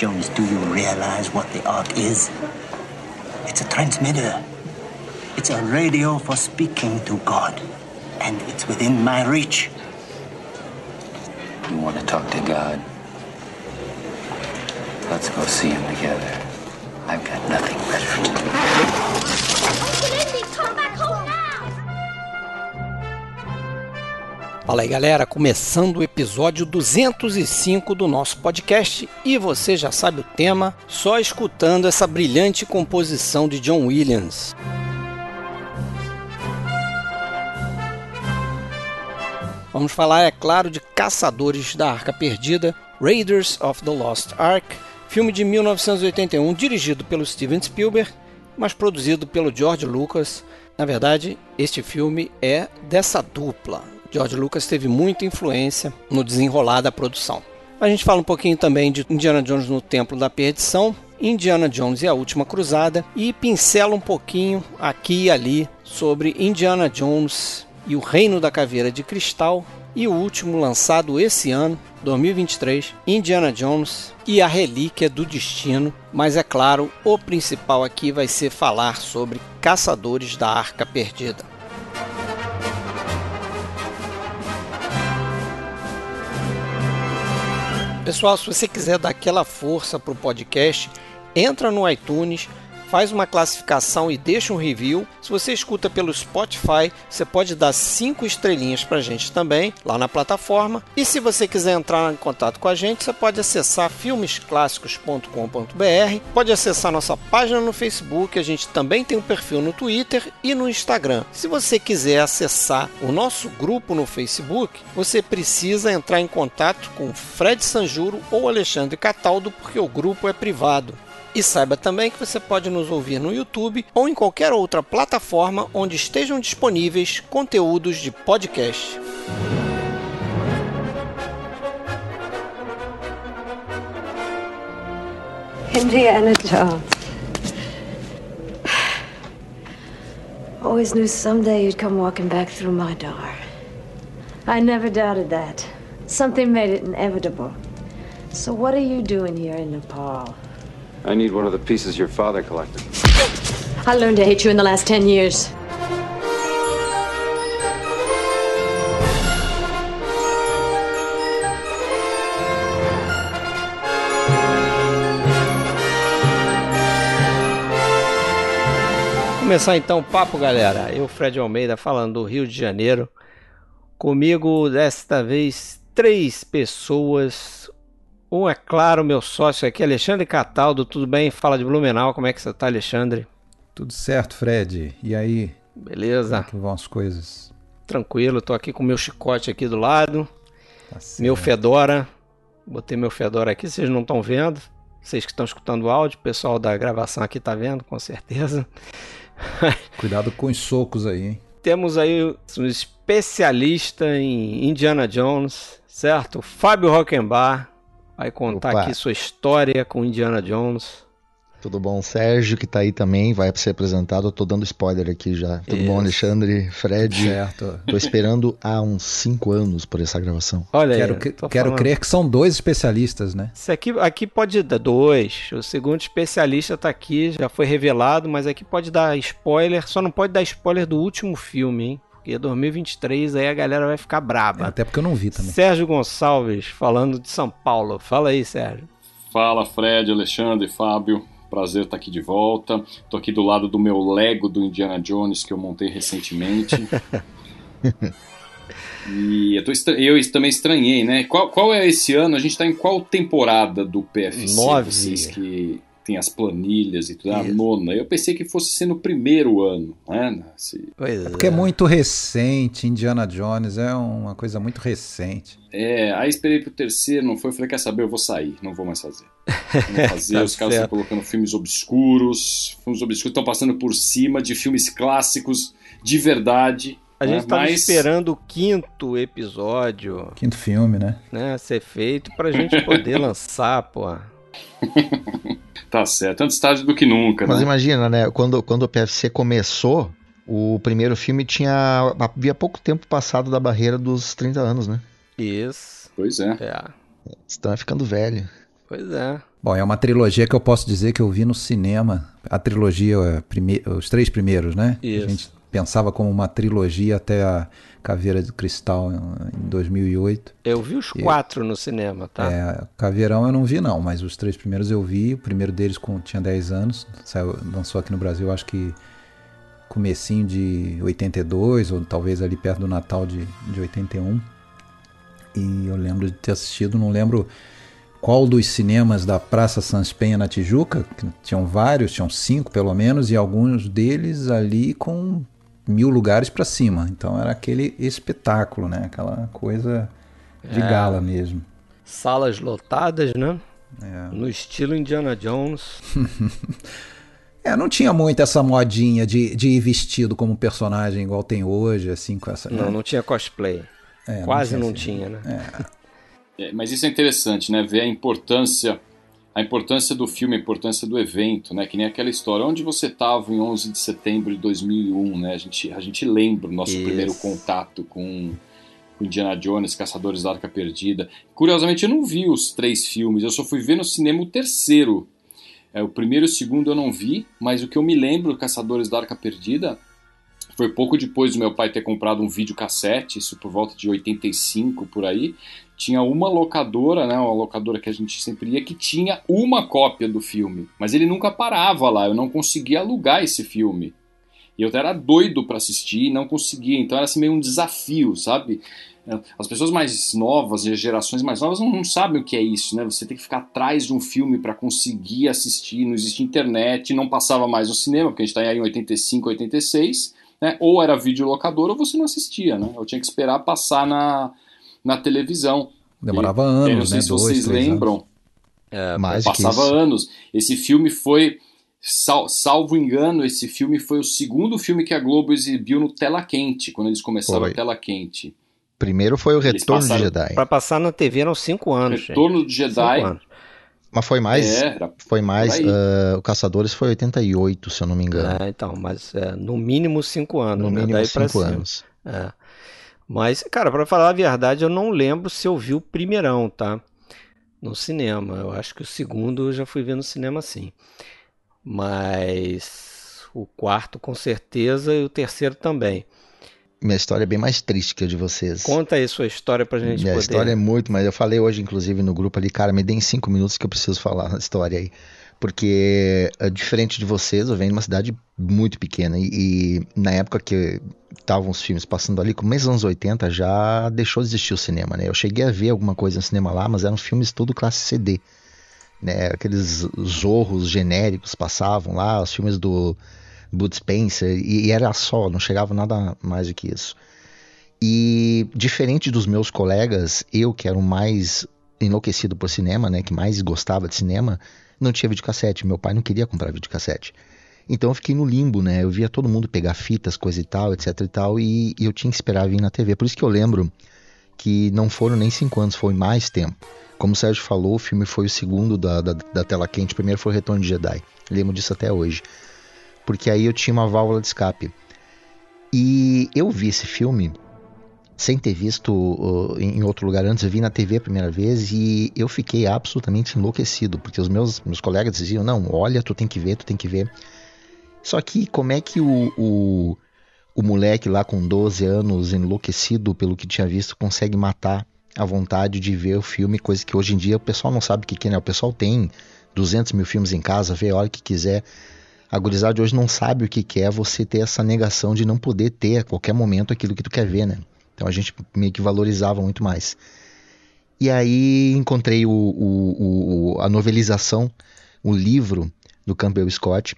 Jones, do you realize what the Ark is? It's a transmitter. It's a radio for speaking to God. And it's within my reach. You want to talk to God? Let's go see him together. I've got nothing better to do. Fala aí galera, começando o episódio 205 do nosso podcast e você já sabe o tema, só escutando essa brilhante composição de John Williams. Vamos falar, é claro, de Caçadores da Arca Perdida, Raiders of the Lost Ark, filme de 1981 dirigido pelo Steven Spielberg, mas produzido pelo George Lucas. Na verdade, este filme é dessa dupla, George Lucas teve muita influência no desenrolar da produção. A gente fala um pouquinho também de Indiana Jones no Templo da Perdição, Indiana Jones e a Última Cruzada e pincela um pouquinho aqui e ali sobre Indiana Jones e o Reino da Caveira de Cristal e o último lançado esse ano, 2023, Indiana Jones e a Relíquia do Destino. Mas é claro, o principal aqui vai ser falar sobre Caçadores da Arca Perdida. Pessoal, se você quiser dar aquela força para o podcast, entra no iTunes, faz uma classificação e deixa um review. Se você escuta pelo Spotify, você pode dar cinco estrelinhas para a gente também lá na plataforma. E se você quiser entrar em contato com a gente, você pode acessar filmesclássicos.com.br, pode acessar nossa página no Facebook, a gente também tem um perfil no Twitter e no Instagram. Se você quiser acessar o nosso grupo no Facebook, você precisa entrar em contato com Fred Sanjuro ou Alexandre Cataldo, porque o grupo é privado. E saiba também que você pode nos ouvir no YouTube ou em qualquer outra plataforma onde estejam disponíveis conteúdos de podcast. Indiana Jones. Always knew someday you'd come walking back through my door. I never doubted that. Something made it inevitable. So, what are you doing here in Nepal? I need one of the pieces your father collected. I learned to hate you in the last ten years. Começar então o papo, galera. Eu, Fred Almeida, falando do Rio de Janeiro. Comigo, desta vez, três pessoas. Um, é claro, meu sócio aqui, Alexandre Cataldo. Tudo bem? Fala de Blumenau. Como é que você tá, Alexandre? Tudo certo, Fred. E aí? Beleza. Como é vão as coisas? Tranquilo, tô aqui com meu chicote aqui do lado. Tá meu Fedora. Botei meu Fedora aqui, vocês não estão vendo. Vocês que estão escutando o áudio, o pessoal da gravação aqui tá vendo, com certeza. Cuidado com os socos aí, hein? Temos aí um especialista em Indiana Jones, certo? Fábio Rockenbar vai contar Opa. aqui sua história com Indiana Jones. Tudo bom, Sérgio, que tá aí também, vai ser apresentado. Eu tô dando spoiler aqui já. Tudo Isso. bom, Alexandre, Fred? Certo. Tô esperando há uns 5 anos por essa gravação. Olha Quero, aí, quero crer que são dois especialistas, né? Isso aqui, aqui pode dar dois. O segundo especialista tá aqui, já foi revelado, mas aqui pode dar spoiler. Só não pode dar spoiler do último filme, hein? Porque 2023 aí a galera vai ficar braba. É, até porque eu não vi também. Sérgio Gonçalves, falando de São Paulo. Fala aí, Sérgio. Fala, Fred, Alexandre, Fábio. Prazer estar aqui de volta. Tô aqui do lado do meu Lego do Indiana Jones que eu montei recentemente. e eu, tô, eu, também estranhei, né? Qual, qual é esse ano? A gente está em qual temporada do PFC? Nove. Vocês que tem as planilhas e tudo, a nona. Eu pensei que fosse ser no primeiro ano, né? Se... Pois é porque é muito recente, Indiana Jones é uma coisa muito recente. É, aí esperei pro terceiro, não foi, falei, quer saber, eu vou sair, não vou mais fazer. Não vou fazer, tá os caras estão colocando filmes obscuros, filmes obscuros estão passando por cima de filmes clássicos de verdade, a gente estava mas... esperando o quinto episódio. Quinto filme, né? né ser feito pra gente poder lançar, pô. Tá certo, antes tarde do que nunca. Mas né? imagina, né? Quando, quando o PFC começou, o primeiro filme tinha. havia pouco tempo passado da barreira dos 30 anos, né? Isso. Pois é. é. Estão ficando velho. Pois é. Bom, é uma trilogia que eu posso dizer que eu vi no cinema. A trilogia, é prime... os três primeiros, né? Isso. A gente pensava como uma trilogia até a Caveira de Cristal em 2008. Eu vi os quatro no cinema, tá? É, Caveirão eu não vi não, mas os três primeiros eu vi. O primeiro deles com, tinha 10 anos, saiu, lançou aqui no Brasil, acho que comecinho de 82, ou talvez ali perto do Natal de, de 81. E eu lembro de ter assistido, não lembro qual dos cinemas da Praça Sans Penha na Tijuca, que tinham vários, tinham cinco pelo menos, e alguns deles ali com mil lugares para cima. Então era aquele espetáculo, né? Aquela coisa de É. gala mesmo. Salas lotadas, né? É. No estilo Indiana Jones. É, não tinha muito essa modinha de, de ir vestido como personagem igual tem hoje, assim, com essa. Não, não tinha cosplay. É, Quase não esse- tinha, né? É, mas isso é interessante, né? Ver a importância, a importância do filme, a importância do evento, né? Que nem aquela história. Onde você estava em 11 de setembro de 2001, né? A gente, a gente lembra o nosso Isso. primeiro contato com, com Indiana Jones, Caçadores da Arca Perdida. Curiosamente, eu não vi os três filmes. Eu só fui ver no cinema o terceiro. É, o primeiro e o segundo eu não vi, mas o que eu me lembro, Caçadores da Arca Perdida, foi pouco depois do meu pai ter comprado um videocassete, isso por volta de 85 por aí. Tinha uma locadora, né, uma locadora que a gente sempre ia, que tinha uma cópia do filme, mas ele nunca parava lá, eu não conseguia alugar esse filme. E eu era doido para assistir e não conseguia, então era assim meio um desafio, sabe? As pessoas mais novas, as gerações mais novas, não, não sabem o que é isso, né? Você tem que ficar atrás de um filme para conseguir assistir, não existe internet, não passava mais no cinema, porque a gente está aí em 85, 86, né? Ou era videolocador ou você não assistia, né? Eu tinha que esperar passar na, na televisão. Demorava E, eu anos, não sei né? se Dois, vocês lembram, Mais que passava anos. Esse filme foi, sal- salvo engano, esse filme foi o segundo filme que a Globo exibiu no Tela Quente, quando eles começaram Foi. a Tela Quente. Primeiro foi o Retorno de passaram- Jedi. Pra passar na TV eram cinco anos, Retorno do gente. Jedi. Cinco anos. Mas foi mais. É, era Foi mais. ah, o Caçadores foi 88, se eu não me engano. É, então, mas é, no mínimo cinco anos, no né? mínimo Daí cinco anos. É. Mas, cara, pra falar a verdade, eu não lembro se eu vi o primeirão, tá? No cinema. Eu acho que o segundo eu já fui ver no cinema sim. Mas o quarto com certeza e o terceiro também. Minha história é bem mais triste que a de vocês. Conta aí sua história pra gente Minha poder. história é muito, mas eu falei hoje, inclusive, no grupo ali, cara, me deem cinco minutos que eu preciso falar a história aí. Porque, é, diferente de vocês, eu venho de uma cidade muito pequena. E, e na época que estavam os filmes passando ali, começo dos anos 80, já deixou de existir o cinema, né? Eu cheguei a ver alguma coisa no cinema lá, mas eram filmes tudo classe CD. Né? Aqueles zorros genéricos passavam lá, os filmes do Bud Spencer, e, e era só, não chegava nada mais do que isso. E diferente dos meus colegas, eu que era o mais enlouquecido por cinema, né, que mais gostava de cinema, não tinha videocassete. Meu pai não queria comprar videocassete. Então eu fiquei no limbo, né? Eu via todo mundo pegar fitas, coisa e tal, etc e tal, e, e eu tinha que esperar vir na TV. Por isso que eu lembro que não foram nem cinco anos, foi mais tempo. Como o Sérgio falou, o filme foi o segundo da, da, da tela quente, o primeiro foi o Retorno de Jedi. Lembro disso até hoje. Porque aí eu tinha uma válvula de escape. E eu vi esse filme sem ter visto uh, em outro lugar antes, eu vi na TV a primeira vez e eu fiquei absolutamente enlouquecido, porque os meus, meus colegas diziam, não, olha, tu tem que ver, tu tem que ver. Só que como é que o, o, o moleque lá com 12 anos, enlouquecido pelo que tinha visto, consegue matar a vontade de ver o filme, coisa que hoje em dia o pessoal não sabe o que, é, né? O pessoal tem 200 mil filmes em casa, vê a hora que quiser. A gurizada hoje não sabe o que é você ter essa negação de não poder ter a qualquer momento aquilo que tu quer ver, né? Então a gente meio que valorizava muito mais. E aí encontrei o, o, o, a novelização, o livro do Campbell Scott.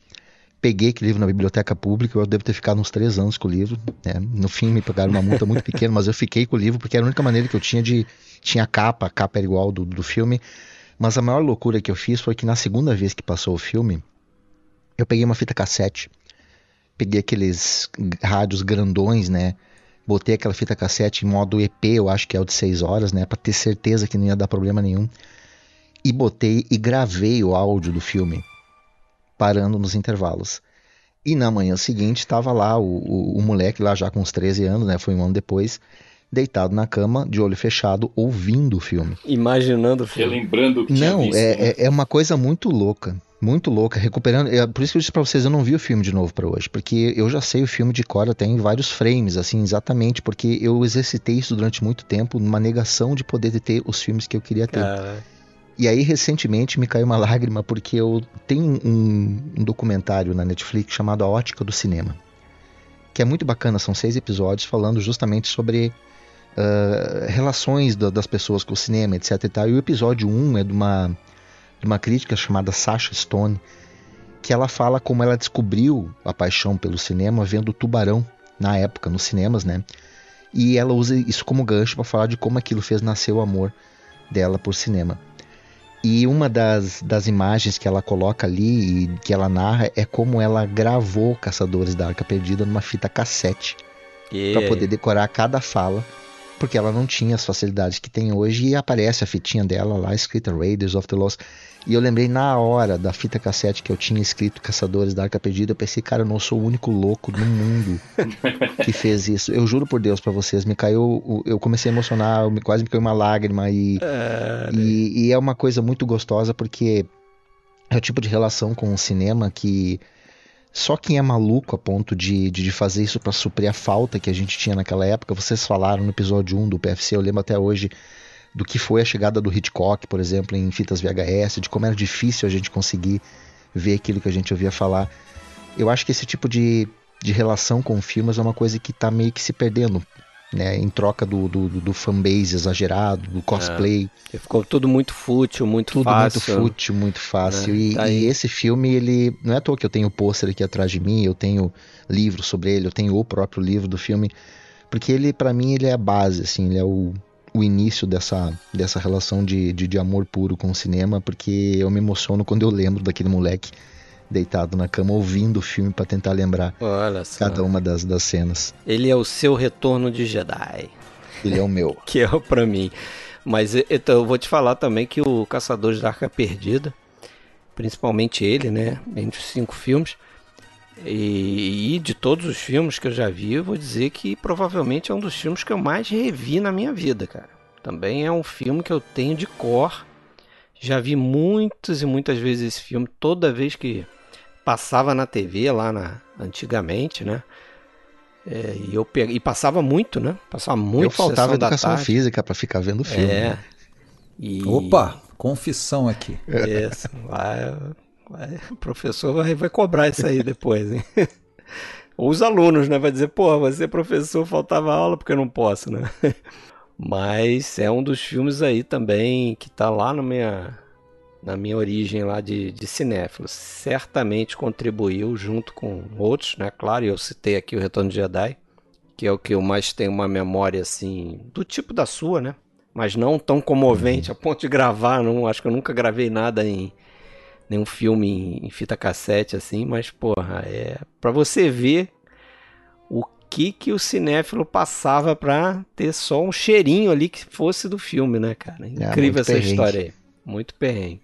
Peguei aquele livro na biblioteca pública, eu devo ter ficado uns três anos com o livro. Né? No fim me pegaram uma multa muito pequena, mas eu fiquei com o livro porque era a única maneira que eu tinha de. Tinha capa, a capa era igual do, do filme. Mas a maior loucura que eu fiz foi que na segunda vez que passou o filme, eu peguei uma fita cassete, peguei aqueles rádios grandões, né? Botei aquela fita cassete em modo EP, eu acho que é o de 6 horas, né? Pra ter certeza que não ia dar problema nenhum. E botei e gravei o áudio do filme, parando nos intervalos. E na manhã seguinte estava lá o, o, o, moleque, lá já com uns 13 anos, né? Foi um ano depois, deitado na cama, de olho fechado, ouvindo o filme. Imaginando o filme. Relembrando o que Não, tinha visto, é, né? é, é uma coisa muito louca. Muito louca, recuperando. é por isso que eu disse pra vocês, eu não vi o filme de novo pra hoje, porque eu já sei o filme de cor até em vários frames, assim, exatamente, porque eu exercitei isso durante muito tempo, numa negação de poder ter os filmes que eu queria ter. E aí, recentemente, me caiu uma lágrima porque eu tenho um, um documentário na Netflix chamado A Ótica do Cinema. Que é muito bacana, são seis episódios falando justamente sobre ah, relações da- das pessoas com o cinema, etc. E, tal. e o episódio 1 é de uma, de uma crítica chamada Sasha Stone, que ela fala como ela descobriu a paixão pelo cinema vendo Tubarão na época, nos cinemas, né? E ela usa isso como gancho para falar de como aquilo fez nascer o amor dela por cinema. E uma das, das imagens que ela coloca ali e que ela narra é como ela gravou Caçadores da Arca Perdida numa fita cassete para poder decorar cada fala, porque ela não tinha as facilidades que tem hoje e aparece a fitinha dela lá escrita Raiders of the Lost. E eu lembrei na hora da fita cassete que eu tinha escrito Caçadores da Arca Perdida, eu pensei, cara, eu não sou o único louco no mundo que fez isso. Eu juro por Deus pra vocês, me caiu, eu comecei a emocionar, quase me caiu uma lágrima e e, e é uma coisa muito gostosa porque é o tipo de relação com o cinema que só quem é maluco a ponto de, de, de fazer isso pra suprir a falta que a gente tinha naquela época. Vocês falaram no episódio 1 do PFC, eu lembro até hoje do que foi a chegada do Hitchcock, por exemplo, em fitas VHS, de como era difícil a gente conseguir ver aquilo que a gente ouvia falar. Eu acho que esse tipo de, de relação com filmes é uma coisa que tá meio que se perdendo, né? Em troca do, do, do- fanbase exagerado, do cosplay. Ficou tudo muito fútil, muito Tudo fácil. muito fútil, muito fácil. né? E, Tá e esse filme, ele. Não é à toa que eu tenho o pôster aqui atrás de mim, eu tenho livro sobre ele, eu tenho o próprio livro do filme. Porque ele, pra mim, ele é a base, assim, ele é o, o início dessa, dessa relação de, de, de amor puro com o cinema, porque eu me emociono quando eu lembro daquele moleque deitado na cama ouvindo o filme pra tentar lembrar cada uma das, das cenas. Ele é o seu retorno de Jedi. Ele é o meu. que é o pra mim. Mas então, eu vou te falar também que o Caçadores da Arca Perdida, principalmente ele, né, entre os cinco filmes, e, e de todos os filmes que eu já vi, eu vou dizer que provavelmente é um dos filmes que eu mais revi na minha vida, cara. Também é um filme que eu tenho de cor. Já vi muitas e muitas vezes esse filme, toda vez que passava na TV lá na, antigamente, né? É, e eu peguei, e passava muito, né? Passava muito eu faltava educação tarde. física pra ficar vendo o filme. É. né? E... Opa, confissão aqui. Isso, vai, vai- o professor vai, vai cobrar isso aí depois, hein? Ou os alunos, né? Vai dizer, pô, você é professor, faltava aula porque eu não posso, né? Mas é um dos filmes aí também que tá lá na minha, na minha origem lá de, de cinéfilo. Certamente contribuiu junto com outros, né? Claro, eu citei aqui o Retorno de Jedi, que é o que eu mais tenho uma memória assim, do tipo da sua, né? Mas não tão comovente a ponto de gravar, não. Acho que eu nunca gravei nada em nenhum filme em, fita cassete assim, mas porra, é para você ver o que que o cinéfilo passava pra ter só um cheirinho ali que fosse do filme, né, cara? Incrível muito essa perrengue. história aí. Muito perrengue.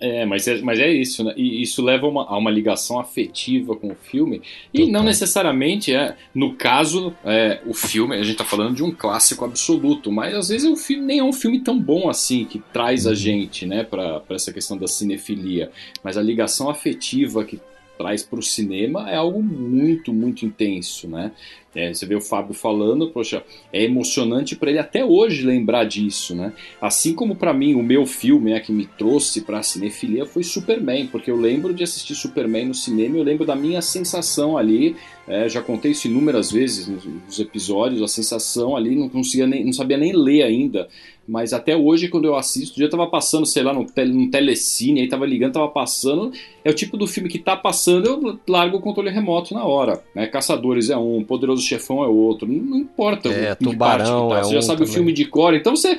É, mas é, mas é isso, né? E isso leva a uma, a uma ligação afetiva com o filme. E não necessariamente é, no caso, é, o filme, a gente tá falando de um clássico absoluto, mas às vezes o filme nem é um filme tão bom assim, que traz a gente, né, pra, pra essa questão da cinefilia. Mas a ligação afetiva que traz pro cinema é algo muito, muito intenso, né? É, você vê o Fábio falando, poxa, é emocionante para ele até hoje lembrar disso, né? Assim como para mim o meu filme né, que me trouxe para a cinefilia foi Superman, porque eu lembro de assistir Superman no cinema, e eu lembro da minha sensação ali, é, já contei isso inúmeras vezes nos, nos episódios, a sensação ali não conseguia nem, não sabia nem ler ainda, mas até hoje quando eu assisto, o dia tava passando, sei lá, no, tele, telecine, aí tava ligando, tava passando, é o tipo do filme que tá passando, eu largo o controle remoto na hora, né? Caçadores é um, Poderoso Chefão é outro, não, não importa É, o Tubarão parte que tá, é você já um sabe o também. filme de cor, então você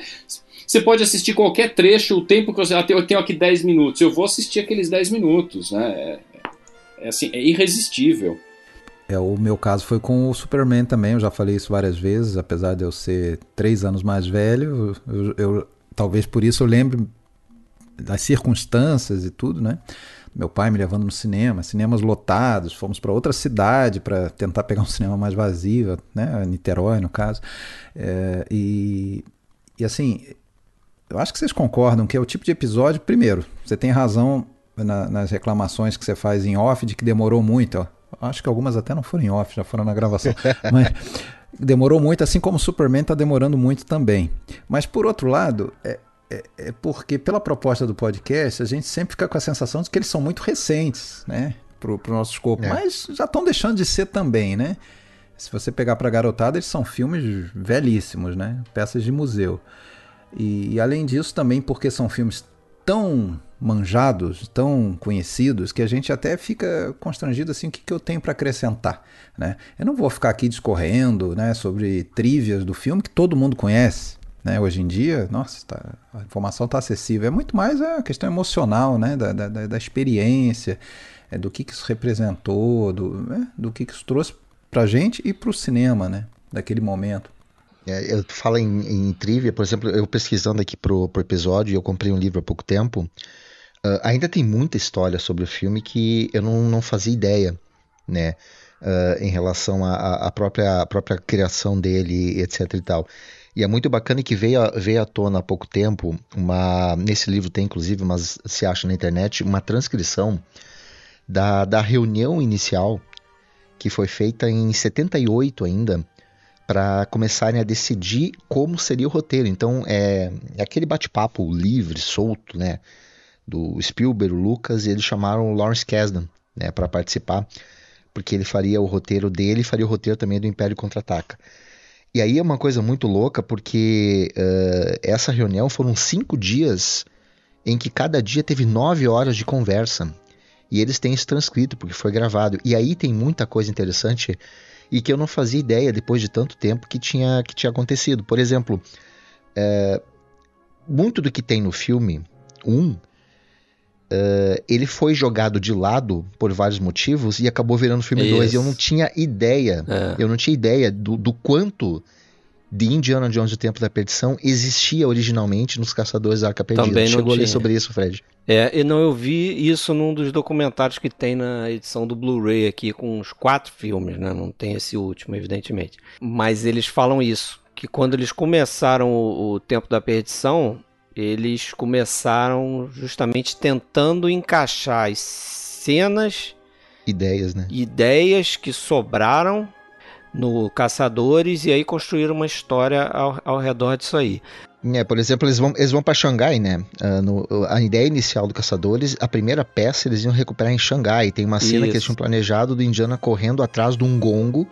você pode assistir qualquer trecho, o tempo que você. Ah, eu tenho aqui 10 minutos. Eu vou assistir aqueles 10 minutos, né? É, é assim, é irresistível. É, o meu caso foi com o Superman também, eu já falei isso várias vezes, apesar de eu ser três anos mais velho, eu, eu- talvez por isso eu lembre das circunstâncias e tudo, né? Meu pai me levando no cinema, cinemas lotados, fomos para outra cidade para tentar pegar um cinema mais vazio, né? Niterói, no caso. É, e, e assim, eu acho que vocês concordam que é o tipo de episódio. Primeiro, você tem razão na, nas reclamações que você faz em off de que demorou muito. Ó. Acho que algumas até não foram em off, já foram na gravação. Mas demorou muito, assim como o Superman está demorando muito também. Mas por outro lado, é, é, é, porque pela proposta do podcast, a gente sempre fica com a sensação de que eles são muito recentes, né? Pro, pro nosso escopo. É. Mas já estão deixando de ser também, né? Se você pegar pra garotada, eles são filmes velhíssimos, né? Peças de museu. E, e além disso, também porque são filmes tão manjados, tão conhecidos, que a gente até fica constrangido assim, o que, que eu tenho para acrescentar, né? Eu não vou ficar aqui discorrendo, né, sobre trívias do filme que todo mundo conhece, né? Hoje em dia, nossa, tá, a informação está acessível. É muito mais a questão emocional, né? Da, da, da experiência, é, do que, que isso representou, do, né? do que, que isso trouxe para gente e para o cinema, né? Daquele momento. É, eu falo em, em trivia, por exemplo, eu pesquisando aqui pro, pro episódio, eu comprei um livro há pouco tempo. Uh, ainda tem muita história sobre o filme que eu não, não fazia ideia, né? Uh, em relação à própria, própria criação dele, etc e tal. E é muito bacana que veio, veio à tona há pouco tempo, uma, nesse livro tem inclusive, mas se acha na internet, uma transcrição da, da reunião inicial que foi feita em 78 ainda, para começarem a decidir como seria o roteiro. Então é, é aquele bate-papo livre, solto, né? Do Spielberg, o Lucas, e eles chamaram o Lawrence Kasdan né, para participar, porque ele faria o roteiro dele e faria o roteiro também do Império Contra-Ataca. E aí é uma coisa muito louca, porque uh, essa reunião foram cinco dias em que cada dia teve nove horas de conversa. E eles têm isso transcrito, porque foi gravado. E aí tem muita coisa interessante e que eu não fazia ideia, depois de tanto tempo, que tinha, que tinha acontecido. Por exemplo, é, muito do que tem no filme 1 um, Uh, ele foi jogado de lado por vários motivos e acabou virando filme 2. E eu não tinha ideia, é. eu não tinha ideia do, do quanto de Indiana Jones e o Tempo da Perdição existia originalmente nos Caçadores da Arca Perdida. Também não Chegou tinha. a ler sobre isso, Fred? É, e não, eu vi isso num dos documentários que tem na edição do Blu-ray aqui, com uns quatro filmes, né? Não tem esse último, evidentemente. Mas eles falam isso, que quando eles começaram o, o Tempo da Perdição, eles começaram justamente tentando encaixar as cenas, ideias, né? Ideias que sobraram no Caçadores e aí construíram uma história ao, ao redor disso aí. É, por exemplo, eles vão, eles vão para Xangai, né? Uh, no, a ideia inicial do Caçadores, a primeira peça eles iam recuperar em Xangai. Tem uma cena Isso. que eles tinham planejado do Indiana correndo atrás de um gongo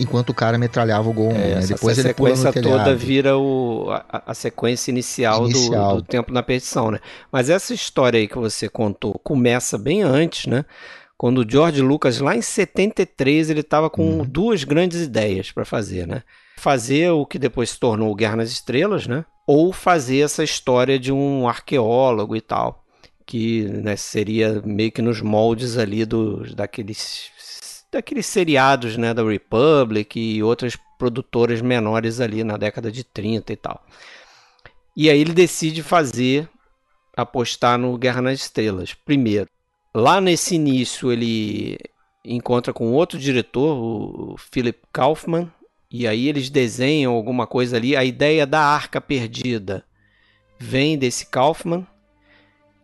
enquanto o cara metralhava o gongo. É, né? Depois essa ele sequência toda vira o, a, a sequência inicial, inicial. Do, do, Tempo na Perdição, né? Mas essa história aí que você contou começa bem antes, né? Quando o George Lucas, lá em 73, ele estava com uhum. duas grandes ideias para fazer, né? Fazer o que depois se tornou Guerra nas Estrelas, né? Ou fazer essa história de um arqueólogo e tal que né, seria meio que nos moldes ali do, daqueles daqueles seriados né, da Republic e outras produtoras menores ali na década de 30 e tal. E aí ele decide fazer, apostar no Guerra nas Estrelas. Primeiro, lá nesse início ele encontra com outro diretor, o Philip Kaufman, e aí eles desenham alguma coisa ali. A ideia da Arca Perdida vem desse Kaufman,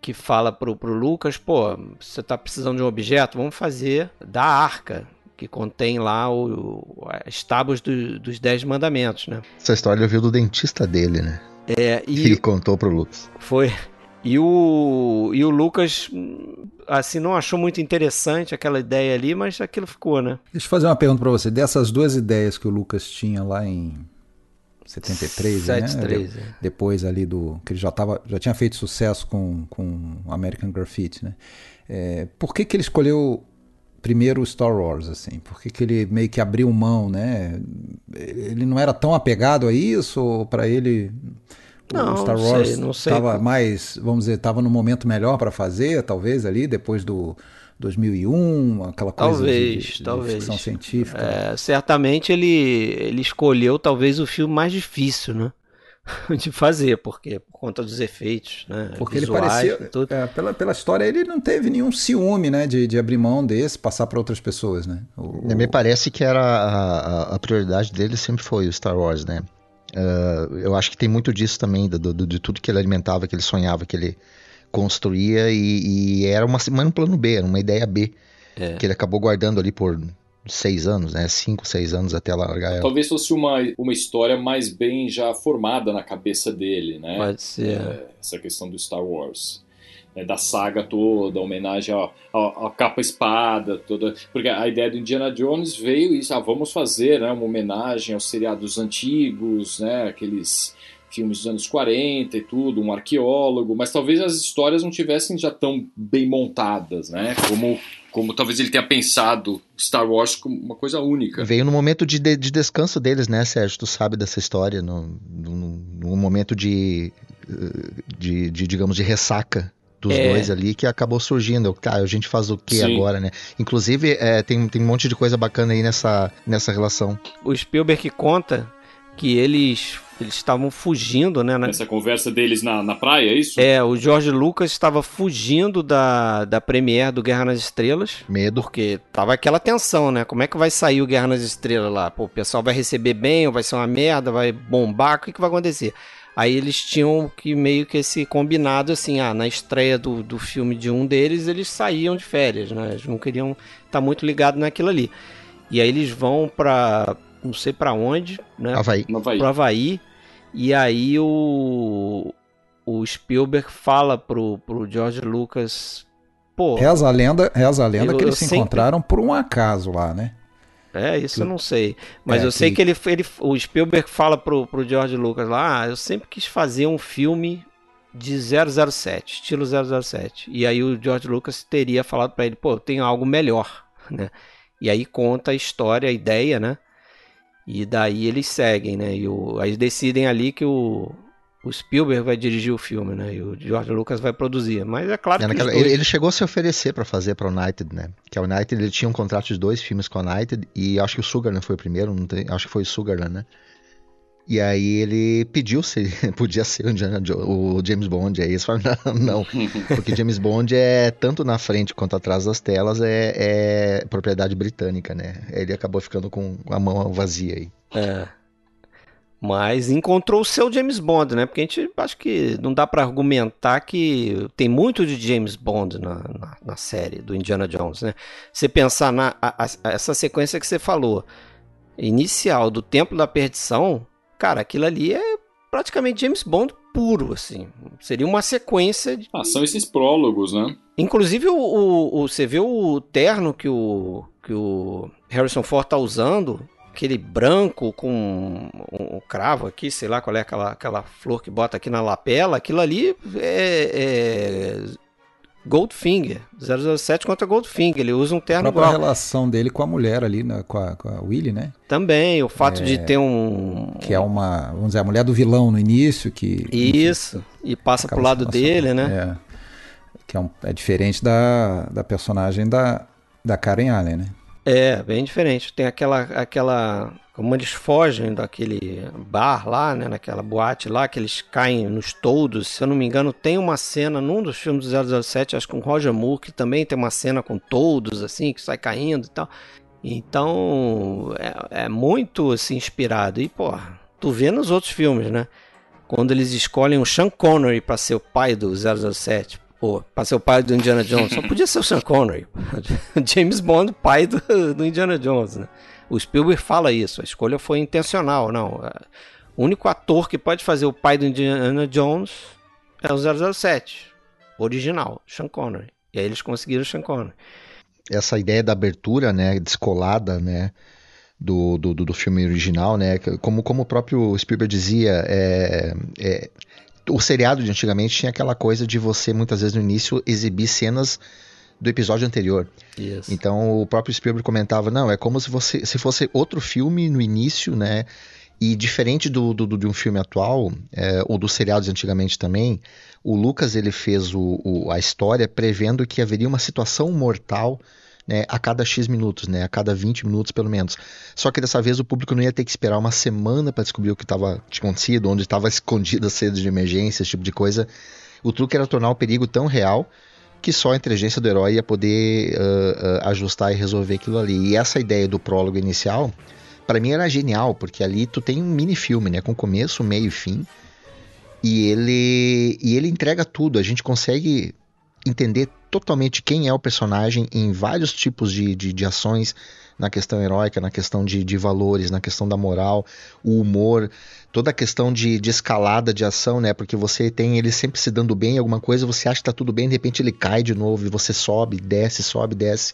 que fala pro, pro Lucas, pô, você tá precisando de um objeto, vamos fazer da arca, que contém lá o, o as tábuas do, dos Dez Mandamentos, né? Essa história eu vi do dentista dele, né? É, e... Ele contou pro Lucas. Foi. E o, e o Lucas, assim, não achou muito interessante aquela ideia ali, mas aquilo ficou, né? Deixa eu fazer uma pergunta para você. Dessas duas ideias que o Lucas tinha lá em 73, 73 né? É. Depois ali do. que ele já, tava, já tinha feito sucesso com, com American Graffiti, né? É, por que, que ele escolheu primeiro Star Wars, assim? Por que, que ele meio que abriu mão, né? Ele não era tão apegado a isso, ou para ele. Não, Star Wars estava mais, vamos dizer, estava no momento melhor para fazer, talvez ali, depois do 2001, aquela coisa talvez, de, de, talvez. de ficção científica. É, certamente ele, ele escolheu talvez o filme mais difícil, né? de fazer, porque por conta dos efeitos, né? Porque ele parecia, é, pela, pela história, ele não teve nenhum ciúme, né, de, de abrir mão desse, passar para outras pessoas, né? O, Me parece que era a, a, a, prioridade dele sempre foi o Star Wars, né? Uh, eu acho que tem muito disso também, do, do, de tudo que ele alimentava, que ele sonhava, que ele construía, e, e era uma, um plano B, era uma ideia B, é. que ele acabou guardando ali por seis anos, né? Cinco, seis anos até largar ela. Talvez fosse uma, uma história mais bem já formada na cabeça dele, né? Pode ser. É, essa questão do Star Wars. Né? Da saga toda, a homenagem à capa-espada, toda. Porque a ideia do Indiana Jones veio isso, ah, vamos fazer né, uma homenagem aos seriados antigos, né? Aqueles filmes dos anos 40 e tudo, um arqueólogo, mas talvez as histórias não tivessem já tão bem montadas, né? Como, como talvez ele tenha pensado Star Wars como uma coisa única. Veio no momento de, de, de descanso deles, né, Sérgio? Tu sabe dessa história, no, no, no momento de, de, de, digamos, de ressaca dos é. dois ali que acabou surgindo. Cara, a gente faz o que agora, né? Inclusive, é, tem, tem um monte de coisa bacana aí nessa, nessa relação. O Spielberg conta que eles eles estavam fugindo, né? Na... Essa conversa deles na, na praia, é isso? É, o George Lucas estava fugindo da, da premiere do Guerra nas Estrelas. Medo. Porque tava aquela tensão, né? Como é que vai sair o Guerra nas Estrelas lá? Pô, o pessoal vai receber bem ou vai ser uma merda, vai bombar? O que, que vai acontecer? Aí eles tinham que meio que esse combinado assim, ah, na estreia do, do filme de um deles, eles saíam de férias, né? Eles não queriam estar tá muito ligados naquilo ali. E aí eles vão para não sei para onde, né? Havaí. Havaí. Pro Havaí. E aí o, o Spielberg fala pro, pro George Lucas, pô... Reza a lenda, reza a lenda eu, que eles se sempre... encontraram por um acaso lá, né? É, isso eu não sei. Mas é, eu sei que... que ele, ele, o Spielberg fala pro, pro George Lucas lá, ah, eu sempre quis fazer um filme de 007, estilo 007. E aí o George Lucas teria falado para ele, pô, eu tenho algo melhor, né? E aí conta a história, a ideia, né? E daí eles seguem, né? E o, aí decidem ali que o, o Spielberg vai dirigir o filme, né? E o George Lucas vai produzir. Mas é claro é, que. Naquela, dois... ele, chegou a se oferecer para fazer para United, né? Que a United ele tinha um contrato de dois filmes com a United e acho que o Sugarland foi o primeiro, tem, acho que foi o Sugarland, né? E aí ele pediu se podia ser o James Bond. Aí eles falaram, não, não, porque James Bond é tanto na frente quanto atrás das telas é, é propriedade britânica, né? Ele acabou ficando com a mão vazia aí. É. Mas encontrou o seu James Bond, né? Porque a gente acho que não dá para argumentar que tem muito de James Bond na, na, na, série do Indiana Jones, né? Você pensar na a, a, essa sequência que você falou, inicial do Templo da Perdição, Cara, aquilo ali é praticamente James Bond puro, assim. Seria uma sequência. De... Ah, são esses prólogos, né? Inclusive, o, o, o, você vê o terno que o, que o Harrison Ford tá usando, aquele branco com um, um, cravo aqui, sei lá qual é aquela, aquela flor que bota aqui na lapela, aquilo ali é, é Goldfinger, 007 contra Goldfinger, ele usa um terno igual. A relação dele com a mulher ali, né, com, a, com a Willy, né? Também, o fato é, de ter um... Que é uma, vamos dizer, a mulher do vilão no início, que... Isso, enfim, e passa pro lado dele, né? É, que é, um, é diferente da, da personagem da, da Karen Allen, né? É, bem diferente. Tem aquela, aquela como eles fogem daquele bar lá, né, naquela boate lá, que eles caem nos toldos, se eu não me engano, tem uma cena num dos filmes do 007, acho que com Roger Moore, que também tem uma cena com toldos, assim, que sai caindo e tal. Então, é, é muito, assim, inspirado. E, pô, tu vê nos outros filmes, né? Quando eles escolhem o Sean Connery para ser o pai do 007, pô, pra ser o pai do Indiana Jones, só podia ser o Sean Connery. James Bond, pai do, do Indiana Jones, né? O Spielberg fala isso, a escolha foi intencional, não. O único ator que pode fazer o pai do Indiana Jones é o 007, original, Sean Connery. E aí eles conseguiram o Sean Connery. Essa ideia da abertura, né, descolada, né, do, do, do filme original, né, como, como o próprio Spielberg dizia, é, é, o seriado de antigamente tinha aquela coisa de você, muitas vezes no início, exibir cenas do episódio anterior. Yes. Então o próprio Spielberg comentava, não, é como se, você, se fosse outro filme no início, né? E diferente do, do, do de um filme atual, é, ou dos seriados antigamente também, o Lucas ele fez o, o, a história prevendo que haveria uma situação mortal né, a cada X minutos, né, a cada 20 minutos pelo menos. Só que dessa vez o público não ia ter que esperar uma semana para descobrir o que estava acontecido, onde estava escondida a sede de emergência, esse tipo de coisa. O truque era tornar o perigo tão real que só a inteligência do herói ia poder uh, uh, ajustar e resolver aquilo ali. E essa ideia do prólogo inicial, para mim era genial, porque ali tu tem um mini filme, né, com começo, meio e fim. E ele e ele entrega tudo. A gente consegue entender totalmente quem é o personagem em vários tipos de, de, de ações, na questão heróica, na questão de, de, valores, na questão da moral, o humor, toda a questão de, de, escalada de ação, né? Porque você tem ele sempre se dando bem em alguma coisa, você acha que tá tudo bem, de repente ele cai de novo e você sobe, desce, sobe, desce.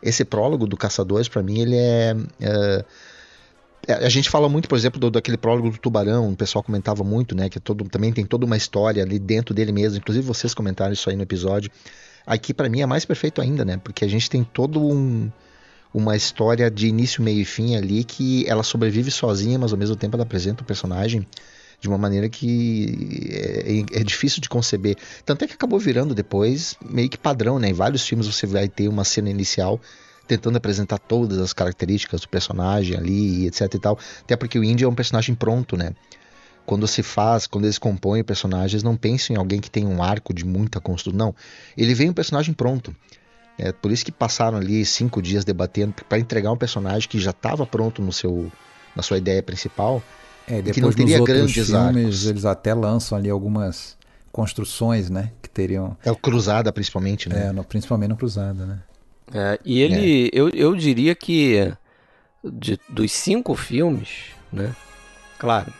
Esse prólogo do Caçadores, para mim, ele é, é é, a gente fala muito, por exemplo, do, daquele prólogo do Tubarão, o pessoal comentava muito, né? Que todo, também tem toda uma história ali dentro dele mesmo. Inclusive vocês comentaram isso aí no episódio. Aqui, para mim, é mais perfeito ainda, né? Porque a gente tem todo um, uma história de início, meio e fim ali que ela sobrevive sozinha, mas ao mesmo tempo ela apresenta o personagem de uma maneira que é, é, difícil de conceber. Tanto é que acabou virando depois meio que padrão, né? Em vários filmes você vai ter uma cena inicial tentando apresentar todas as características do personagem ali, etc e tal. Até porque o Indy é um personagem pronto, né? Quando se faz, quando eles compõem personagens, não pensam em alguém que tem um arco de muita construção. Não. Ele vem um personagem pronto. É por isso que passaram ali cinco dias debatendo para entregar um personagem que já estava pronto no seu, na sua ideia principal. É, depois que não teria grandes filmes, arcos. Eles até lançam ali algumas construções, né? Que teriam. É o Cruzada, principalmente, né? É, no, principalmente no Cruzada, né? É, e ele, é. Eu, eu diria que de, dos cinco filmes, né? Claro,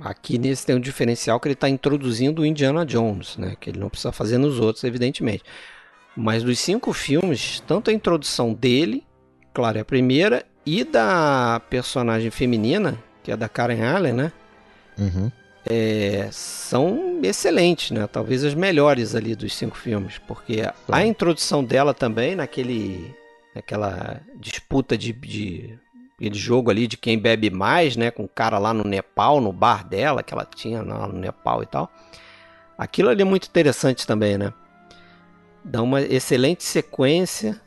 aqui nesse tem um diferencial que ele está introduzindo o Indiana Jones, né? Que ele não precisa fazer nos outros, evidentemente. Mas dos cinco filmes, tanto a introdução dele, claro, é a primeira, e da personagem feminina, que é da Karen Allen, né? Uhum é, são excelentes, né? Talvez as melhores ali dos cinco filmes, porque a introdução dela também naquele, naquela disputa de, de aquele jogo ali de quem bebe mais, né? Com o cara lá no Nepal, no bar dela que ela tinha lá no Nepal e tal. Aquilo ali é muito interessante também, né? Dá uma excelente sequência.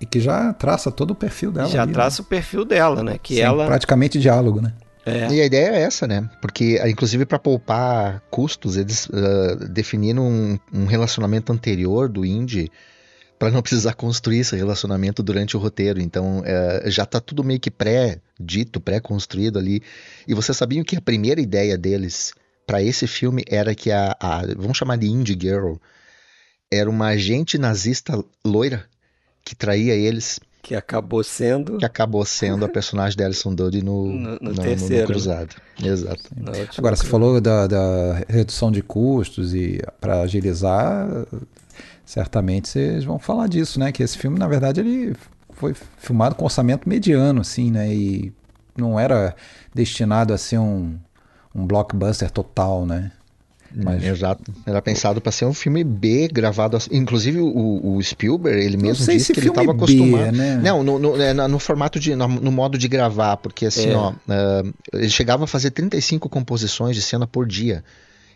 E que já traça todo o perfil dela. Já ali, traça né? o perfil dela, né? Que Sim, ela praticamente diálogo, né? É. E a ideia é essa, né? Porque, inclusive, para poupar custos, eles uh, definiram um, um, relacionamento anterior do Indy para não precisar construir esse relacionamento durante o roteiro. Então, uh, já está tudo meio que pré-dito, pré-construído ali. E vocês sabiam que a primeira ideia deles para esse filme era que a, a, vamos chamar de Indie Girl, era uma agente nazista loira que traía eles que acabou sendo. Que acabou sendo a personagem de Alison Dodd no, no, no, no, terceiro, no Cruzado. Exato. Agora, você falou da, da redução de custos e para agilizar, certamente vocês vão falar disso, né? Que esse filme, na verdade, ele foi filmado com orçamento mediano, assim, né? E não era destinado a ser um, um blockbuster total, né? Mas... Exato. Era pensado para ser um filme B gravado assim. Inclusive o, o Spielberg, ele mesmo disse que ele estava acostumado. Né? Não, no, no, é, no, formato de. No, no, modo de gravar, porque assim, é. ó. Uh, ele chegava a fazer 35 composições de cena por dia.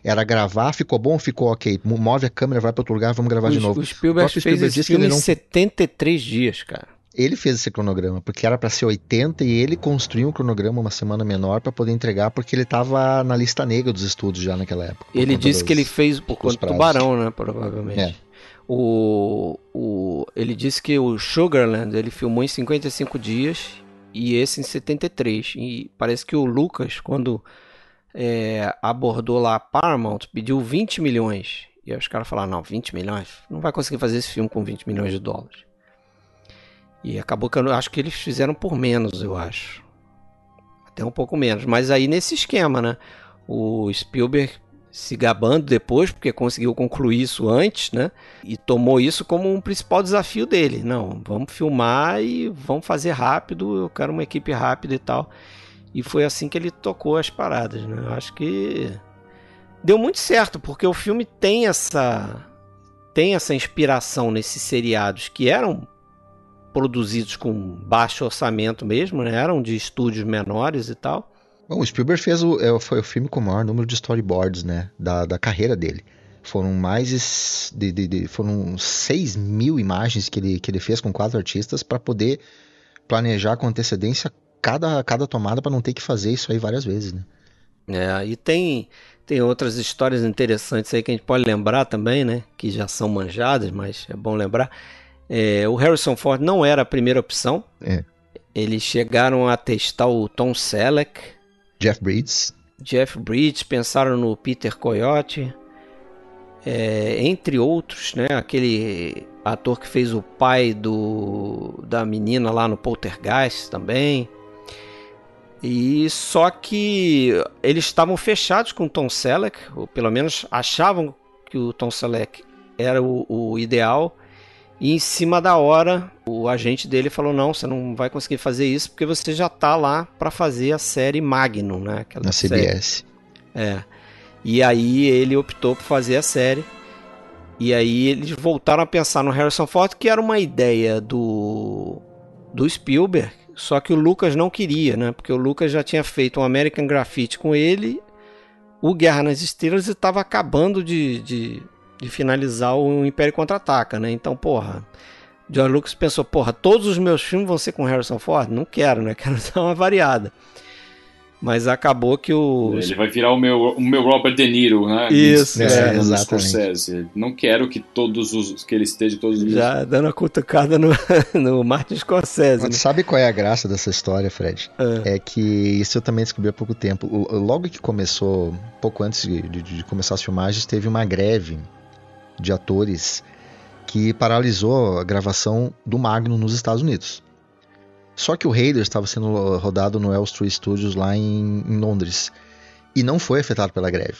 Era gravar, ficou bom, ficou ok. Move a câmera, vai para outro lugar, vamos gravar o, de novo. O Spielberg, o Spielberg fez esse filme não... em 73 dias, cara. Ele fez esse cronograma, porque era para ser 80 e ele construiu um cronograma uma semana menor para poder entregar, porque ele estava na lista negra dos estúdios já naquela época. Ele disse dos, que ele fez por conta do Tubarão, né? Provavelmente. É. O, o, ele disse que o Sugarland ele filmou em 55 dias e esse em 73. E parece que o Lucas, quando é, abordou lá a Paramount, pediu 20 milhões. E aí os caras falaram: não, 20 milhões? Não vai conseguir fazer esse filme com 20 milhões de dólares. E acabou que eu acho que eles fizeram por menos, eu acho. Até um pouco menos. Mas aí nesse esquema, né? O Spielberg se gabando depois, porque conseguiu concluir isso antes, né? E tomou isso como um principal desafio dele. Não, vamos filmar e vamos fazer rápido, eu quero uma equipe rápida e tal. E foi assim que ele tocou as paradas, né? Eu acho que deu muito certo, porque o filme tem essa tem essa inspiração nesses seriados que eram produzidos com baixo orçamento mesmo, né? Eram de estúdios menores e tal. Bom, o Spielberg fez o, é, foi o filme com o maior número de storyboards, né? Da, da carreira dele. Foram mais de, de, de, foram 6 mil imagens que ele, que ele fez com quatro artistas para poder planejar com antecedência cada, cada tomada para não ter que fazer isso aí várias vezes, né? É, e tem, tem outras histórias interessantes aí que a gente pode lembrar também, né? Que já são manjadas, mas é bom lembrar. É, o Harrison Ford não era a primeira opção. É. Eles chegaram a testar o Tom Selleck. Jeff Bridges. Jeff Bridges, pensaram no Peter Coyote. É, entre outros, né? Aquele ator que fez o pai do, da menina lá no Poltergeist também. E só que eles estavam fechados com o Tom Selleck, ou pelo menos achavam que o Tom Selleck era o, o ideal. E em cima da hora, o agente dele falou: Não, você não vai conseguir fazer isso porque você já tá lá para fazer a série Magnum, né? Aquela Na CBS. Série. É. E aí ele optou por fazer a série. E aí eles voltaram a pensar no Harrison Ford, que era uma ideia do, do Spielberg, só que o Lucas não queria, né? Porque o Lucas já tinha feito um American Graffiti com ele, o Guerra nas Estrelas e estava acabando de, de, de, finalizar o Império Contra-Ataca, né? Então, porra, George Lucas pensou, porra, todos os meus filmes vão ser com Harrison Ford? Não quero, né? Quero dar uma variada. Mas acabou que o. Ele vai virar o meu, o meu Robert De Niro, né? Isso, é, exatamente. Não quero que todos os que ele esteja todos os Já dando a cutucada no, no Martin Scorsese. Mas né? sabe qual é a graça dessa história, Fred? É, é que isso eu também descobri há pouco tempo. O, logo que começou, pouco antes de, de, de começar as filmagens, teve uma greve de atores que paralisou a gravação do Magno nos Estados Unidos. Só que o Raiders estava sendo rodado no Elstree Studios lá em, em, Londres e não foi afetado pela greve.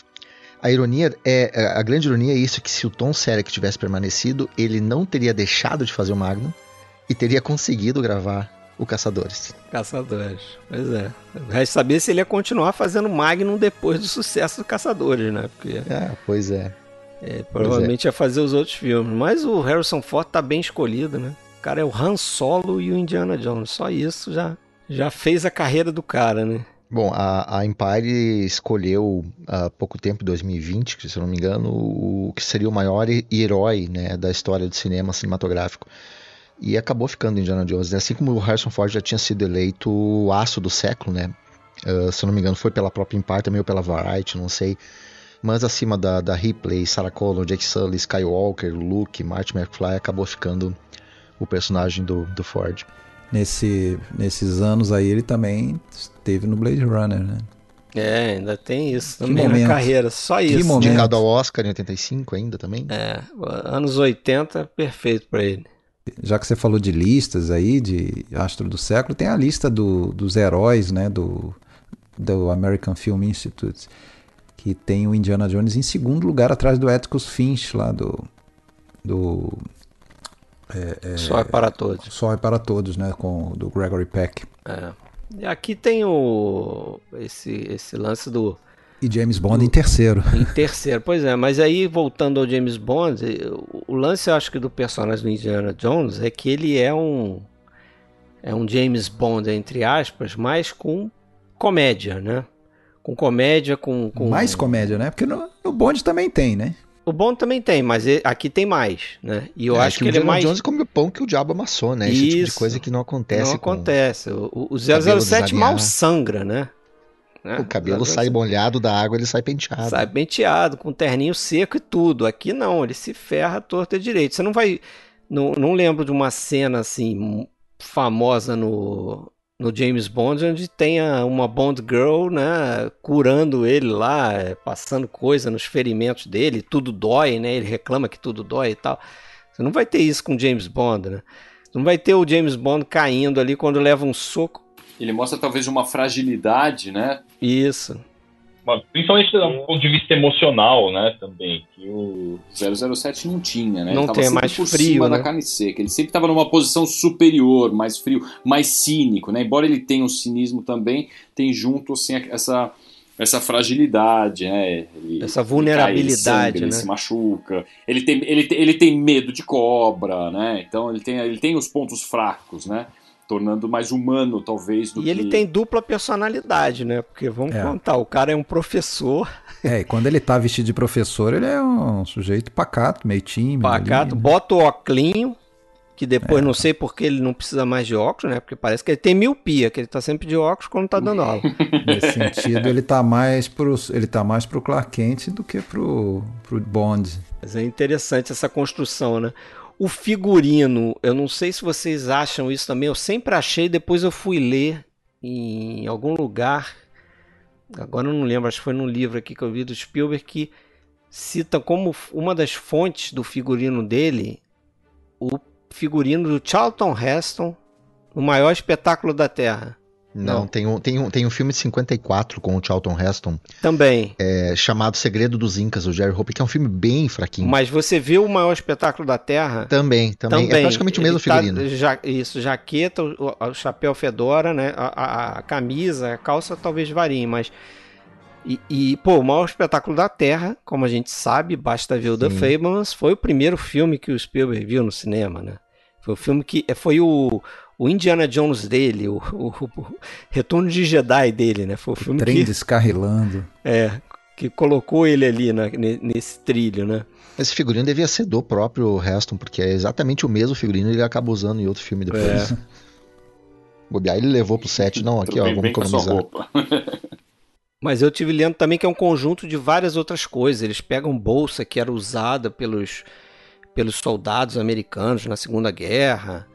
A ironia é, é a grande ironia é isso que se o Tom Selleck tivesse permanecido, ele não teria deixado de fazer o Magnum e teria conseguido gravar o Caçadores. Caçadores, pois é. Resta saber se ele ia continuar fazendo Magnum depois do sucesso do Caçadores, né? Porque... É, pois é. É provavelmente é. ia fazer os outros filmes. Mas o Harrison Ford tá bem escolhido, né? cara é o Han Solo e o Indiana Jones. Só isso já, já fez a carreira do cara, né? Bom, a, a Empire escolheu há pouco tempo, 2020, se eu não me engano, o que seria o maior herói né, da história do cinema cinematográfico. E acabou ficando Indiana Jones, né? assim como o Harrison Ford já tinha sido eleito o aço do século, né? Uh, se eu não me engano, foi pela própria Empire, também ou pela Variety, não sei. Mas acima da, da Ripley, Sarah Connor, Jake Sully, Skywalker, Luke, Martin McFly, acabou ficando o personagem do, do Ford. Nesse, nesses anos aí ele também esteve no Blade Runner, né? É, ainda tem isso também na carreira, só isso. Que momento. Indicado ao Oscar em 85 ainda também? É, anos 80, perfeito para ele. Já que você falou de listas aí, de Astro do Século, tem a lista do, dos heróis, né, do, do American Film Institute, que tem o Indiana Jones em segundo lugar, atrás do Atticus Finch, lá do, do é, é, Só é para todos. Só é para todos, né? Com do Gregory Peck. É. E aqui tem o esse esse lance do e James Bond do, em terceiro. Em terceiro, pois é. Mas aí voltando ao James Bond, o lance eu acho que do personagem do Indiana Jones é que ele é um é um James Bond entre aspas, mas com comédia, né? Com comédia, com, com... mais comédia, né? Porque no, no Bond também tem, né? O bom também tem, mas aqui tem mais, né? E eu é, acho que, que ele é mais. Jones come o pão que o diabo amassou, né? Isso, Esse tipo de coisa que não acontece. Não acontece. O, o 007 mal sangra, né? né? O cabelo sai molhado da água, ele sai penteado. Sai penteado, com terninho seco e tudo. Aqui não, ele se ferra torto e direito. Você não vai. Não, não lembro de uma cena assim famosa no, no James Bond, onde tenha uma Bond Girl, né, curando ele lá, é, passando coisa nos ferimentos dele, tudo dói, né? Ele reclama que tudo dói e tal. Você não vai ter isso com James Bond, né? Você não vai ter o James Bond caindo ali quando leva um soco. Ele mostra talvez uma fragilidade, né? Isso principalmente do ponto de vista emocional, né, também, que o 007 não tinha, né? Não tem mais por frio, cima né? da carne seca. Ele sempre estava numa posição superior, mais frio, mais cínico, né? Embora ele tenha um cinismo também, tem junto assim essa essa fragilidade, né? Ele, essa vulnerabilidade, ele, sangue, né? ele se machuca. Ele tem, ele, ele tem medo de cobra, né? Então ele tem, ele tem os pontos fracos, né? Tornando mais humano, talvez. e que... ele tem dupla personalidade, né? Porque vamos é. contar, o cara é um professor. É, e quando ele tá vestido de professor, ele é um sujeito pacato, meio tímido. Pacato, ali, né? bota o oclinho, que depois é. não sei porque ele não precisa mais de óculos, né? Porque parece que ele tem miopia, que ele tá sempre de óculos quando tá dando aula. Nesse sentido, ele tá mais pro, ele tá mais pro Clark Kent do que pro, pro Bond. Mas é interessante essa construção, né? O figurino, eu não sei se vocês acham isso também, eu sempre achei, depois eu fui ler em algum lugar, agora eu não lembro, acho que foi num livro aqui que eu vi do Spielberg, que cita como uma das fontes do figurino dele o figurino do Charlton Heston no maior espetáculo da Terra. Não, não, Tem, um, tem, um, tem um filme de 54 com o Charlton Heston. Também. É, chamado Segredo dos Incas, o Jerry Hope, que é um filme bem fraquinho. Mas você viu o maior espetáculo da Terra? Também, também. É também. É praticamente o mesmo tá, figurino. Já, isso, jaqueta, o, o, chapéu fedora, né? A, a, a, camisa, a calça talvez varie, mas. E, e, pô, o maior espetáculo da Terra, como a gente sabe, basta ver o The Fablemans, foi o primeiro filme que o Spielberg viu no cinema, né? Foi o filme que. Foi o, o Indiana Jones dele, o, o, o, Retorno de Jedi dele, né? Foi o filme o trem que, descarrilando. É, que colocou ele ali na, nesse trilho, né? Esse figurino devia ser do próprio Heston, porque é exatamente o mesmo figurino que ele acaba usando em outro filme depois. É. Bobear, ele levou pro set, não, aqui ó, vamos economizar. Mas eu tive lendo também que é um conjunto de várias outras coisas. Eles pegam bolsa que era usada pelos, pelos soldados americanos na Segunda Guerra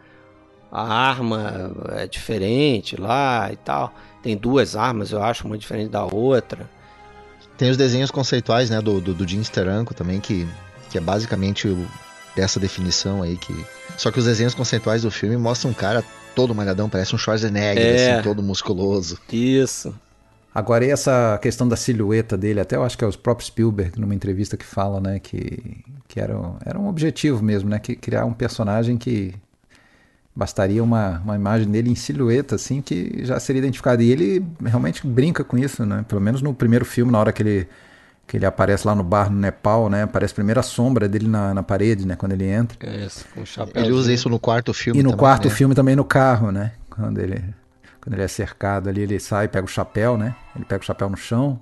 a arma é diferente lá e tal. Tem duas armas, eu acho, uma diferente da outra. Tem os desenhos conceituais, né, do, do, do Jim Steranko também, que, que é basicamente o, essa definição aí. que Só que os desenhos conceituais do filme mostram um cara todo malhadão, parece um Schwarzenegger, é, assim, todo musculoso. Isso. Agora, e essa questão da silhueta dele, até eu acho que é os próprios Spielberg, numa entrevista que fala, né, que, que era, era um objetivo mesmo, né, que criar um personagem que Bastaria uma, uma imagem dele em silhueta, assim, que já seria identificado. E ele realmente brinca com isso, né? Pelo menos no primeiro filme, na hora que ele, que ele aparece lá no bar no Nepal, né? Aparece a primeira sombra dele na, na parede, né? Quando ele entra. É isso, com chapéu. Ele usa isso no quarto filme E no também, quarto né? filme também no carro, né? Quando ele, quando ele é cercado ali, ele sai, pega o chapéu, né? Ele pega o chapéu no chão.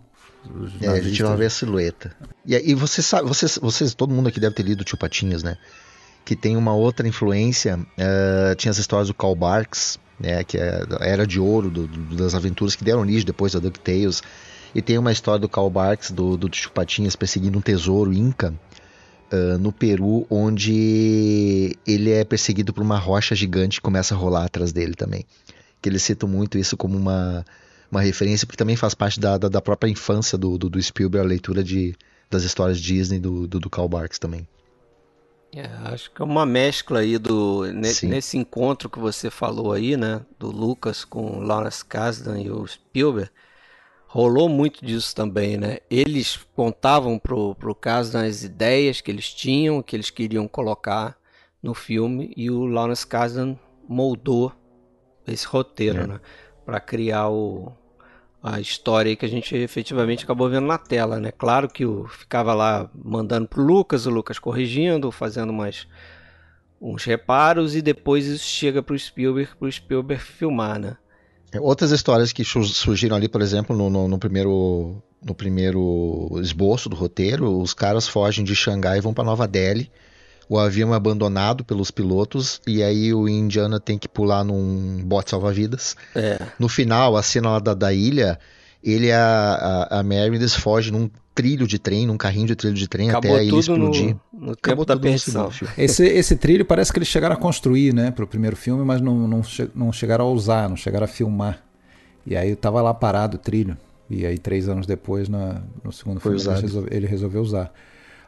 É, a gente vai ver a silhueta. E, e você sabe, vocês, vocês, todo mundo aqui deve ter lido Tio Patinhas, né? Que tem uma outra influência. Uh, tinha as histórias do Karl Barks, né, que é era de ouro do, do, das aventuras que deram origem depois da DuckTales. E tem uma história do Karl Barks, do, do Chupatinhas, perseguindo um tesouro inca uh, no Peru, onde ele é perseguido por uma rocha gigante que começa a rolar atrás dele também. Que eles citam muito isso como uma, uma referência, porque também faz parte da, da, da própria infância do, do, do, Spielberg, a leitura de, das histórias Disney do, do, do Karl Barks também. É, acho que é uma mescla aí do ne, nesse encontro que você falou aí, né, do Lucas com o Lawrence Kasdan e o Spielberg, rolou muito disso também, né? Eles contavam pro pro Kasdan as ideias que eles tinham, que eles queriam colocar no filme e o Lawrence Kasdan moldou esse roteiro, é. né, para criar o a história que a gente efetivamente acabou vendo na tela, né? Claro que o ficava lá mandando pro Lucas, o Lucas corrigindo, fazendo umas uns reparos e depois isso chega pro Spielberg, pro Spielberg filmar, né? É, outras histórias que surgiram ali, por exemplo, no, no, no, primeiro no primeiro esboço do roteiro, os caras fogem de Xangai e vão para Nova Delhi o avião é abandonado pelos pilotos e aí o Indiana tem que pular num bote salva-vidas. É. No final, a cena lá da, da ilha, ele a, a, a Mary eles fogem num trilho de trem, num carrinho de trilho de trem Acabou até a ilha explodir. No, no Acabou da perdição. Esse, esse trilho parece que eles chegaram a construir, né, pro primeiro filme, mas não, não, não chegaram a usar, não chegaram a filmar. E aí tava lá parado o trilho. E aí, três anos depois, na, no segundo Foi filme, ele resolveu, ele resolveu usar.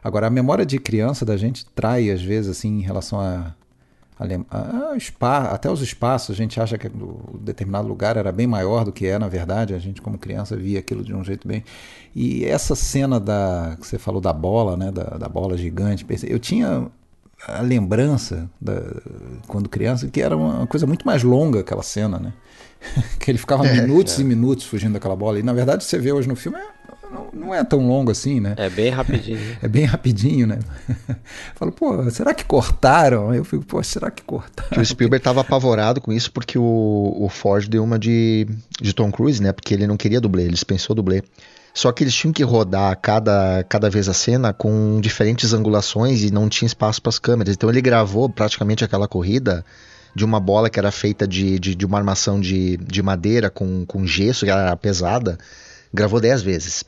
Agora, a memória de criança da gente trai, às vezes, assim, em relação a, a, a spa, até os espaços. A gente acha que o determinado lugar era bem maior do que é, na verdade. A gente, como criança, via aquilo de um jeito bem. E essa cena da que você falou da bola, né, da, da bola gigante, eu tinha a lembrança da, quando criança que era uma coisa muito mais longa aquela cena, né? que ele ficava é, minutos é. e minutos fugindo daquela bola. E na verdade você vê hoje no filme é não, não é tão longo assim, né? É bem rapidinho. é bem rapidinho, né? Falo, pô, será que cortaram? Eu fico, pô, será que cortaram? O Spielberg tava apavorado com isso porque o, o Ford deu uma de, de Tom Cruise, né? Porque ele não queria dublê, ele dispensou dublê. Só que eles tinham que rodar cada, cada vez a cena com diferentes angulações e não tinha espaço para as câmeras. Então ele gravou praticamente aquela corrida de uma bola que era feita de, de, de uma armação de, de madeira com, com gesso, que era pesada. Gravou dez vezes.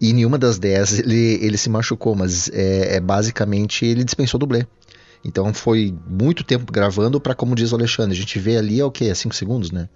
E em nenhuma das dez ele, ele se machucou, mas é, é basicamente ele dispensou dublê. Então foi muito tempo gravando para, como diz o Alexandre, a gente vê ali é o que? É 5 segundos, né?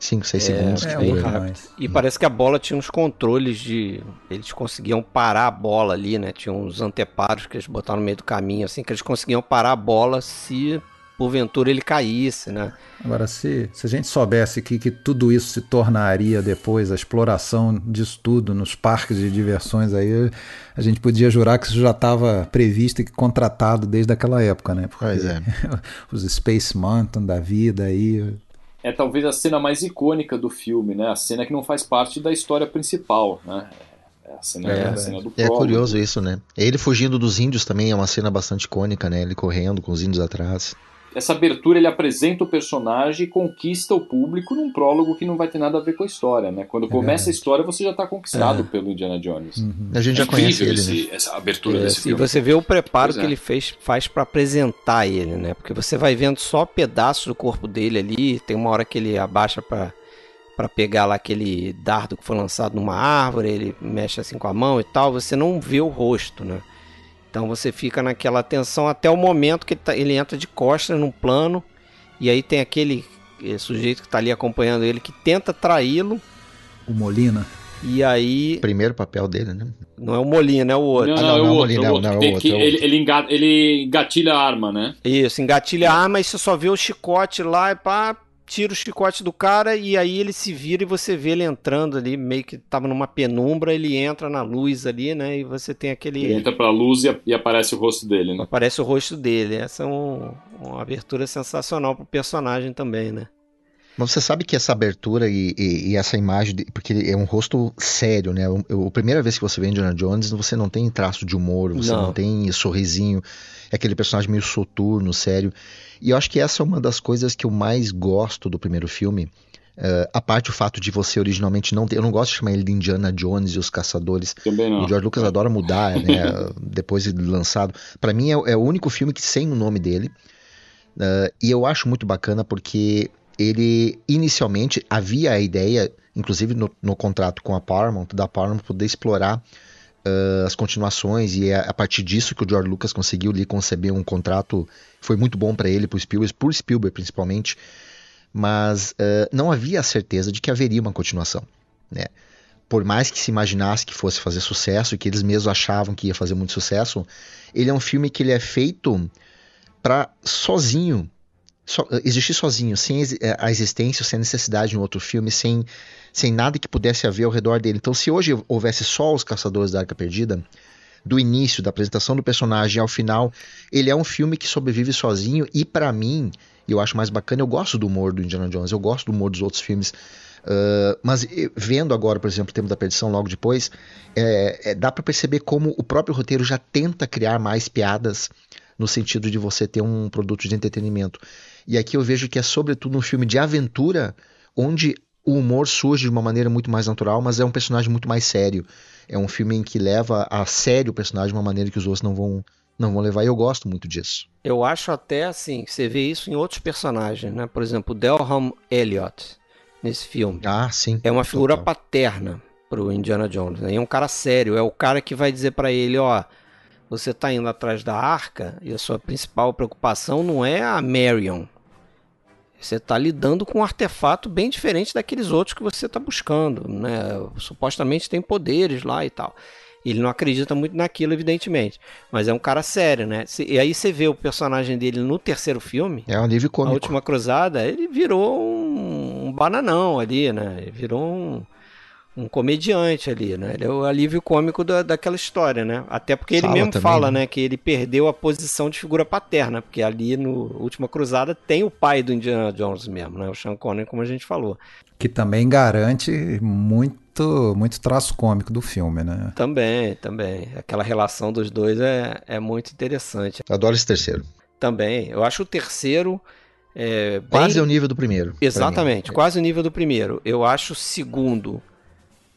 5, 6 é, segundos. É, bem rápido. E parece que a bola tinha uns controles de. Eles conseguiam parar a bola ali, né? Tinha uns anteparos que eles botaram no meio do caminho, assim, que eles conseguiam parar a bola se porventura ele caísse, né? Agora, se, se a gente soubesse que, que tudo isso se tornaria depois, a exploração disso tudo nos parques de diversões, aí a gente podia jurar que isso já estava previsto e contratado desde aquela época, né? Porque pois é. os Space Mountain da vida aí é talvez a cena mais icônica do filme, né? A cena que não faz parte da história principal, né? É a cena, é, a cena do É curioso isso, né? Ele fugindo dos índios também é uma cena bastante icônica, né? Ele correndo com os índios atrás essa abertura ele apresenta o personagem e conquista o público num prólogo que não vai ter nada a ver com a história, né? Quando é começa a história, você já está conquistado é. pelo Indiana Jones. Uhum. A gente já conhece ele, esse, né? essa abertura é, desse filme. E você vê o preparo pois que é. ele fez, faz para apresentar ele, né? Porque você vai vendo só pedaços do corpo dele ali, tem uma hora que ele abaixa para para pegar lá aquele dardo que foi lançado numa árvore, ele mexe assim com a mão e tal, você não vê o rosto, né? Então você fica naquela tensão até o momento que ele, tá, ele entra de costas num plano e aí tem aquele eh, sujeito que está ali acompanhando ele que tenta traí-lo. O Molina. E aí. Primeiro papel dele, né? Não é o Molina, é o outro. Não, não, ah, não, não é o Molina, é o outro. Não, não, é o outro, ele, ele engatilha a arma, né? Isso, engatilha a arma e você só vê o chicote lá e pá, tira o chicote do cara e aí ele se vira e você vê ele entrando ali, meio que tava numa penumbra, ele entra na luz ali, né? E você tem aquele. Ele entra pra luz e, e aparece o rosto dele, né? Aparece o rosto dele. Essa é um, uma abertura sensacional pro personagem também, né? Mas você sabe que essa abertura e, e, e essa imagem, de, porque é um rosto sério, né? a primeira vez que você vê Indiana Jones, você não tem traço de humor, você não, não tem sorrisinho, é aquele personagem meio soturno, sério. E eu acho que essa é uma das coisas que eu mais gosto do primeiro filme. Uh, a parte o fato de você originalmente não ter. Eu não gosto de chamar ele de Indiana Jones e os Caçadores. Também não. O George Lucas adora mudar, né? depois de lançado. Para mim é, é, o único filme que sem o nome dele. Uh, e eu acho muito bacana porque ele inicialmente havia a ideia, inclusive no, no contrato com a Paramount, da Paramount poder explorar uh, as continuações e é a partir disso que o George Lucas conseguiu ali conceber um contrato foi muito bom para ele, para Spielberg, por Spielberg principalmente, mas uh, não havia a certeza de que haveria uma continuação, né? Por mais que se imaginasse que fosse fazer sucesso e que eles mesmos achavam que ia fazer muito sucesso, ele é um filme que ele é feito para sozinho so, existir sozinho, sem a existência, sem necessidade de um outro filme, sem sem nada que pudesse haver ao redor dele. Então, se hoje houvesse só os Caçadores da Arca Perdida, do início, da apresentação do personagem ao final, ele é um filme que sobrevive sozinho e, para mim, eu acho mais bacana, eu gosto do humor do Indiana Jones, eu gosto do humor dos outros filmes. Uh, mas vendo agora, por exemplo, o Tempo da Perdição logo depois, é, é, dá para perceber como o próprio roteiro já tenta criar mais piadas no sentido de você ter um produto de entretenimento. E aqui eu vejo que é sobretudo um filme de aventura, onde o humor surge de uma maneira muito mais natural, mas é um personagem muito mais sério. É um filme em que leva a sério o personagem de uma maneira que os outros não vão não vão levar, e eu gosto muito disso. Eu acho até assim, você vê isso em outros personagens, né? Por exemplo, Delham Elliot nesse filme. Ah, sim. É uma figura total. paterna pro Indiana Jones, né? É um cara sério, é o cara que vai dizer para ele, ó, você tá indo atrás da arca e a sua principal preocupação não é a Marion, você está lidando com um artefato bem diferente daqueles outros que você está buscando. Né? Supostamente tem poderes lá e tal. Ele não acredita muito naquilo, evidentemente. Mas é um cara sério, né? E aí você vê o personagem dele no terceiro filme. É um nível cômico. A Última Cruzada, ele virou um, um bananão ali, né? Ele virou um um comediante ali, né? Ele é o alívio cômico da, daquela história, né? Até porque ele fala mesmo também, fala, né? né? Que ele perdeu a posição de figura paterna, porque ali no Última Cruzada tem o pai do Indiana Jones mesmo, né? O Sean Connery, como a gente falou. Que também garante muito muito, traço cômico do filme, né? Também, também. Aquela relação dos dois é, é muito interessante. Adoro esse terceiro. Também. Eu acho o terceiro. É, bem... Quase o nível do primeiro. Exatamente, quase o nível do primeiro. Eu acho o segundo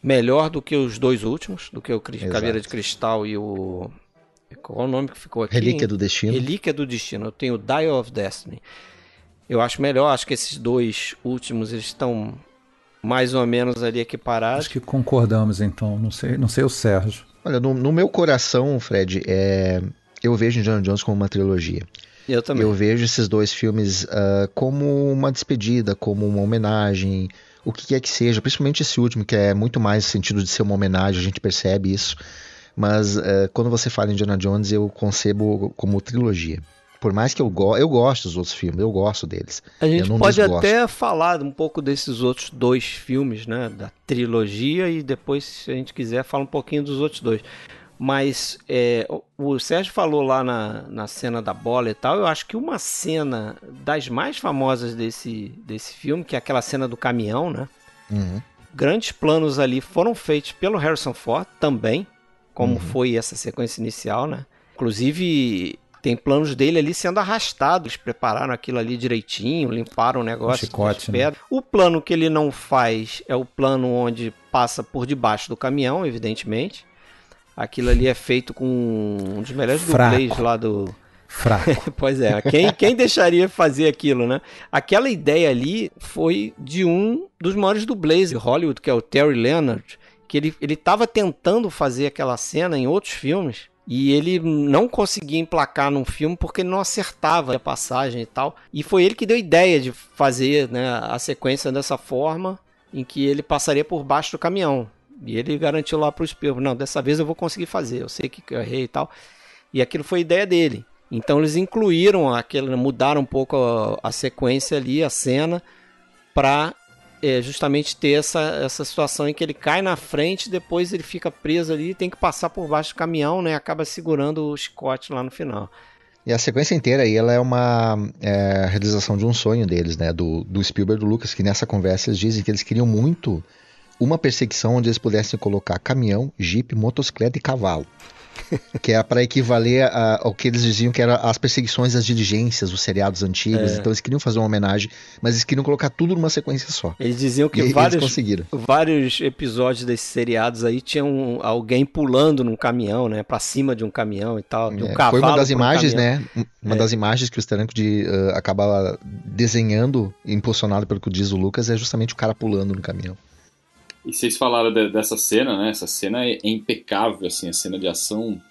melhor do que os dois últimos, do que o Exato. Caveira de Cristal e o. Qual é o nome que ficou aqui? Relíquia do Destino. Relíquia do Destino. Eu tenho Dial of Destiny. Eu acho melhor, acho que esses dois últimos eles estão mais ou menos ali equiparados. Acho que concordamos então, não sei, não sei o Sérgio. Olha, no, no meu coração, Fred, é, eu vejo Indiana Jones como uma trilogia. Eu também. Eu vejo esses dois filmes uh, como uma despedida, como uma homenagem, o que quer que seja, principalmente esse último, que é muito mais sentido de ser uma homenagem, a gente percebe isso. Mas uh, quando você fala em Indiana Jones, eu concebo como trilogia. Por mais que eu, go eu gosto dos outros filmes, eu gosto deles. A gente pode desgosto. até falar um pouco desses outros dois filmes, né? Da trilogia, e depois, se a gente quiser, fala um pouquinho dos outros dois. Mas é, o Sérgio falou lá na, na cena da bola e tal. Eu acho que uma cena das mais famosas desse, desse filme, que é aquela cena do caminhão, né? Uhum. Grandes planos ali foram feitos pelo Harrison Ford também, como uhum. foi essa sequência inicial, né? Inclusive, tem planos dele ali sendo arrastados, prepararam aquilo ali direitinho, limparam o negócio. Um chicote, né? O plano que ele não faz é o plano onde passa por debaixo do caminhão, evidentemente. Aquilo ali é feito com um dos melhores Fraco. dublês lá do. Fraco. pois é, quem, quem deixaria fazer aquilo, né? Aquela ideia ali foi de um dos maiores dublês de Hollywood, que é o Terry Leonard, que ele estava tentando fazer aquela cena em outros filmes e ele não conseguia emplacar num filme porque ele não acertava a passagem e tal. E foi ele que deu a ideia de fazer né, a sequência dessa forma, em que ele passaria por baixo do caminhão. E ele garantiu lá para o Spielberg, não, dessa vez eu vou conseguir fazer, eu sei que eu errei e tal. E aquilo foi ideia dele. Então eles incluíram aquele, mudaram um pouco a, a sequência ali, a cena, para é, justamente ter essa, essa situação em que ele cai na frente, depois ele fica preso ali, tem que passar por baixo do caminhão, né? Acaba segurando o chicote lá no final. E a sequência inteira aí, ela é uma é, realização de um sonho deles, né? Do, do Spielberg e do Lucas, que nessa conversa eles dizem que eles queriam muito uma perseguição onde eles pudessem colocar caminhão, jipe, motocicleta e cavalo. que é para equivaler a, ao que eles diziam que eram as perseguições das diligências, os seriados antigos. É. Então eles queriam fazer uma homenagem, mas eles queriam colocar tudo numa sequência só. Eles diziam que e, vários, conseguiram. vários episódios desses seriados aí tinham alguém pulando num caminhão, né? Pra cima de um caminhão e tal. De um é, cavalo foi uma das imagens, um né? Uma é. das imagens que o Steranko de, uh, acaba desenhando, impulsionado pelo que diz o Lucas, é justamente o cara pulando no caminhão. E vocês falaram de, dessa cena, né? Essa cena é, impecável, assim, a cena de ação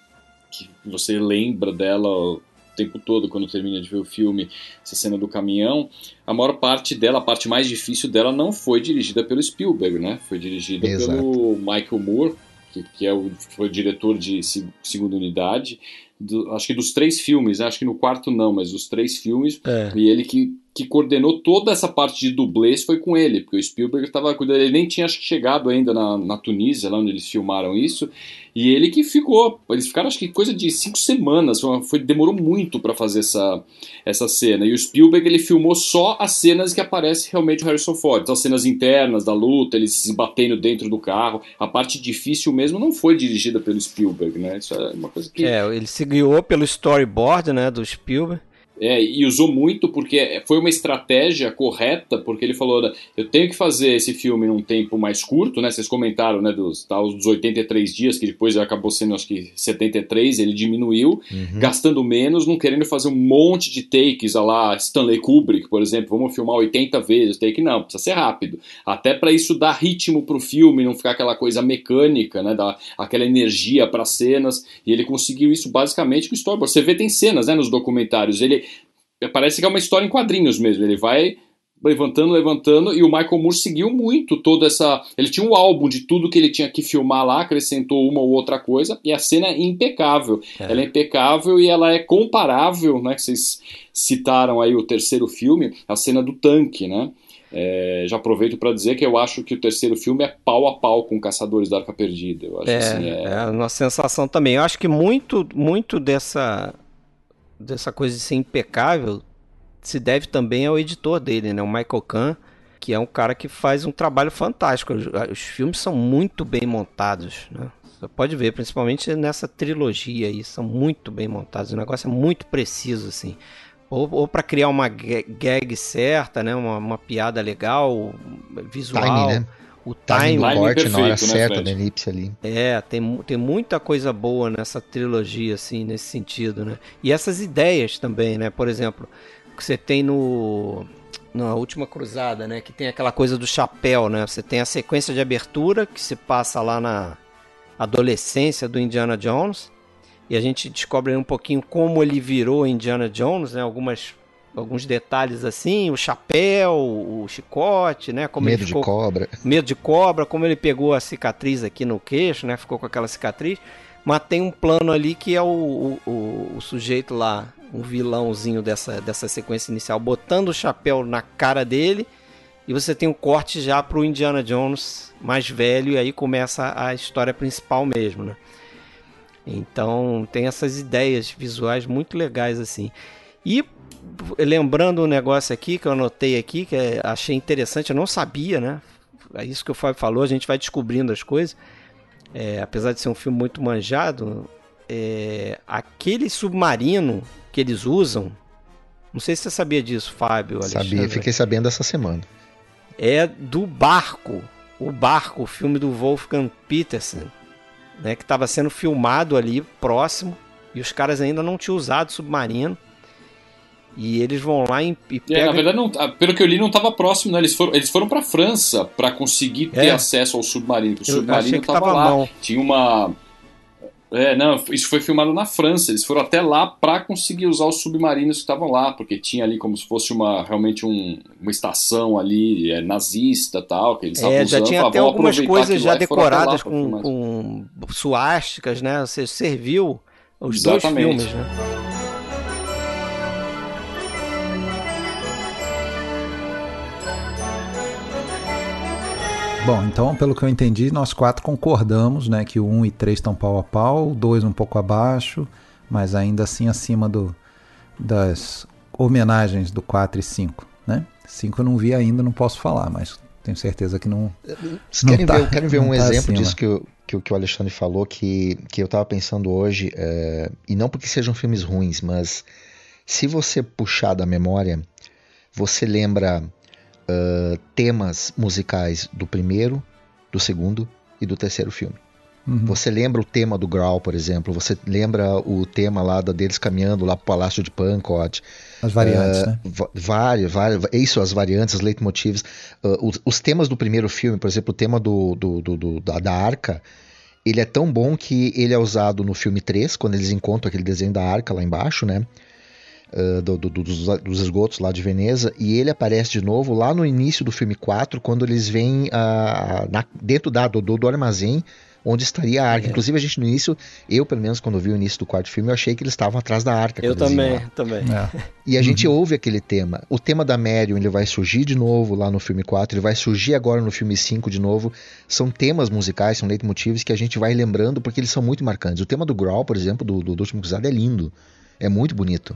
que você lembra dela o tempo todo quando termina de ver o filme, essa cena do caminhão. A maior parte dela, a parte mais difícil dela, não foi dirigida pelo Spielberg, né? Foi dirigida Exato. pelo Michael Moore, que, que é o, foi o diretor de Segunda Unidade. Do, acho que dos três filmes, né? acho que no quarto não, mas dos três filmes, é. e ele que que coordenou toda essa parte de dublês foi com ele, porque o Spielberg estava cuidando, ele nem tinha chegado ainda na, na Tunísia, lá onde eles filmaram isso, e ele que ficou, eles ficaram acho que coisa de cinco semanas, foi, foi demorou muito para fazer essa, essa cena, e o Spielberg ele filmou só as cenas que aparece realmente o Harrison Ford, então as cenas internas da luta, eles se batendo dentro do carro, a parte difícil mesmo não foi dirigida pelo Spielberg, né, isso é uma coisa que... É, ele se guiou pelo storyboard, né, do Spielberg, é, e usou muito porque foi uma estratégia correta, porque ele falou, eu tenho que fazer esse filme num tempo mais curto, né? Vocês comentaram, né, dos, tá, dos 83 dias, que depois acabou sendo, acho que 73, ele diminuiu, uhum. gastando menos, não querendo fazer um monte de takes, a lá Stanley Kubrick, por exemplo, vamos filmar 80 vezes, take não, precisa ser rápido. Até para isso dar ritmo pro filme, não ficar aquela coisa mecânica, né, dar aquela energia para cenas, e ele conseguiu isso basicamente com o storyboard. Você vê, tem cenas, né, nos documentários, ele parece que é uma história em quadrinhos mesmo. Ele vai levantando, levantando, e o Michael Moore seguiu muito toda essa. Ele tinha um álbum de tudo que ele tinha que filmar lá, acrescentou uma ou outra coisa, e a cena é impecável. É. Ela é impecável e ela é comparável, né? Que vocês citaram aí o terceiro filme, a cena do tanque, né? É, já aproveito para dizer que eu acho que o terceiro filme é pau a pau com Caçadores da Arca Perdida. Eu acho é, assim, é... é uma sensação também. Eu acho que muito, muito dessa dessa coisa de ser impecável se deve também ao editor dele, né, o Michael Kahn, que é um cara que faz um trabalho fantástico. Os, os filmes são muito bem montados, né? Você pode ver, principalmente nessa trilogia aí, são muito bem montados. O negócio é muito preciso, assim. Ou, ou para criar uma gag certa, né? Uma, uma piada legal, visual. Né? O time, time corte perfeito, na hora né, certa da elipse ali. É, tem, tem muita coisa boa nessa trilogia, assim, nesse sentido, né? E essas ideias também, né? Por exemplo, que você tem no na última cruzada, né, que tem aquela coisa do chapéu, né? Você tem a sequência de abertura que se passa lá na adolescência do Indiana Jones e a gente descobre um pouquinho como ele virou Indiana Jones, né? Algumas alguns detalhes assim, o chapéu, o chicote, né? Como medo ficou, de cobra. Medo de cobra, como ele pegou a cicatriz aqui no queixo, né? Ficou com aquela cicatriz. Mas tem um plano ali que é o, o, o, o sujeito lá, um vilãozinho dessa, dessa sequência inicial, botando o chapéu na cara dele. E você tem um corte já pro Indiana Jones mais velho, e aí começa a história principal mesmo, né? Então tem essas ideias visuais muito legais assim. E lembrando um negócio aqui que eu anotei aqui, que é, achei interessante, eu não sabia, né? É isso que o Fábio falou, a gente vai descobrindo as coisas. É, apesar de ser um filme muito manjado, é, aquele submarino que eles usam, não sei se você sabia disso, Fábio. Alexandre. Sabia, fiquei sabendo essa semana. É do barco, o barco, o filme do Wolfgang Petersen, né, que estava sendo filmado ali próximo e os caras ainda não tinham usado submarino. E eles vão lá e, e pegam... é, na verdade, não, pelo que eu li, não estava próximo, né? Eles foram, eles foram para França para conseguir ter é. acesso ao submarino. O submarino estava lá. Tinha uma. É, não, isso foi filmado na França. Eles foram até lá para conseguir usar os submarinos que estavam lá, porque tinha ali como se fosse uma realmente um, uma estação ali é, nazista tal que eles é, já tinha até algumas coisas já decoradas com, com suásticas, né? Você serviu os Exatamente. dois filmes, né? Bom, então, pelo que eu entendi, nós quatro concordamos, né, que o 1 e 3 estão pau a pau, o 2 um pouco abaixo, mas ainda assim acima do, das homenagens do 4 e 5, né? 5 eu não vi ainda, não posso falar, mas tenho certeza que não. Vocês querem, tá, ver, querem ver um tá exemplo acima. disso que, eu, que, que, o Alexandre falou, que, que eu estava pensando hoje, é, e não porque sejam filmes ruins, mas se você puxar da memória, você lembra uh, temas musicais do primeiro, do segundo e do terceiro filme. Uhum. Você lembra o tema do Grawl, por exemplo? Você lembra o tema lá deles caminhando lá pro Palácio de Pancot? As variantes, uh, né? Várias, várias. Isso, as variantes, os leitmotivs. Uh, os, os, temas do primeiro filme, por exemplo, o tema do, do, do, do da, da, arca, ele é tão bom que ele é usado no filme 3, quando eles encontram aquele desenho da arca lá embaixo, né? Uh, do, do, dos, dos, esgotos lá de Veneza, e ele aparece de novo lá no início do filme 4, quando eles vêm uh, na, dentro da, do, do armazém onde estaria a arca. É. Inclusive, a gente no início, eu pelo menos quando vi o início do quarto filme, eu achei que eles estavam atrás da arca. Eu também, também. É. E a gente uhum. ouve aquele tema. O tema da Marion, ele vai surgir de novo lá no filme 4, ele vai surgir agora no filme 5 de novo. São temas musicais, são leitmotivos que a gente vai lembrando porque eles são muito marcantes. O tema do Growl, por exemplo, do, do, do Último Cruzado é lindo. É muito bonito.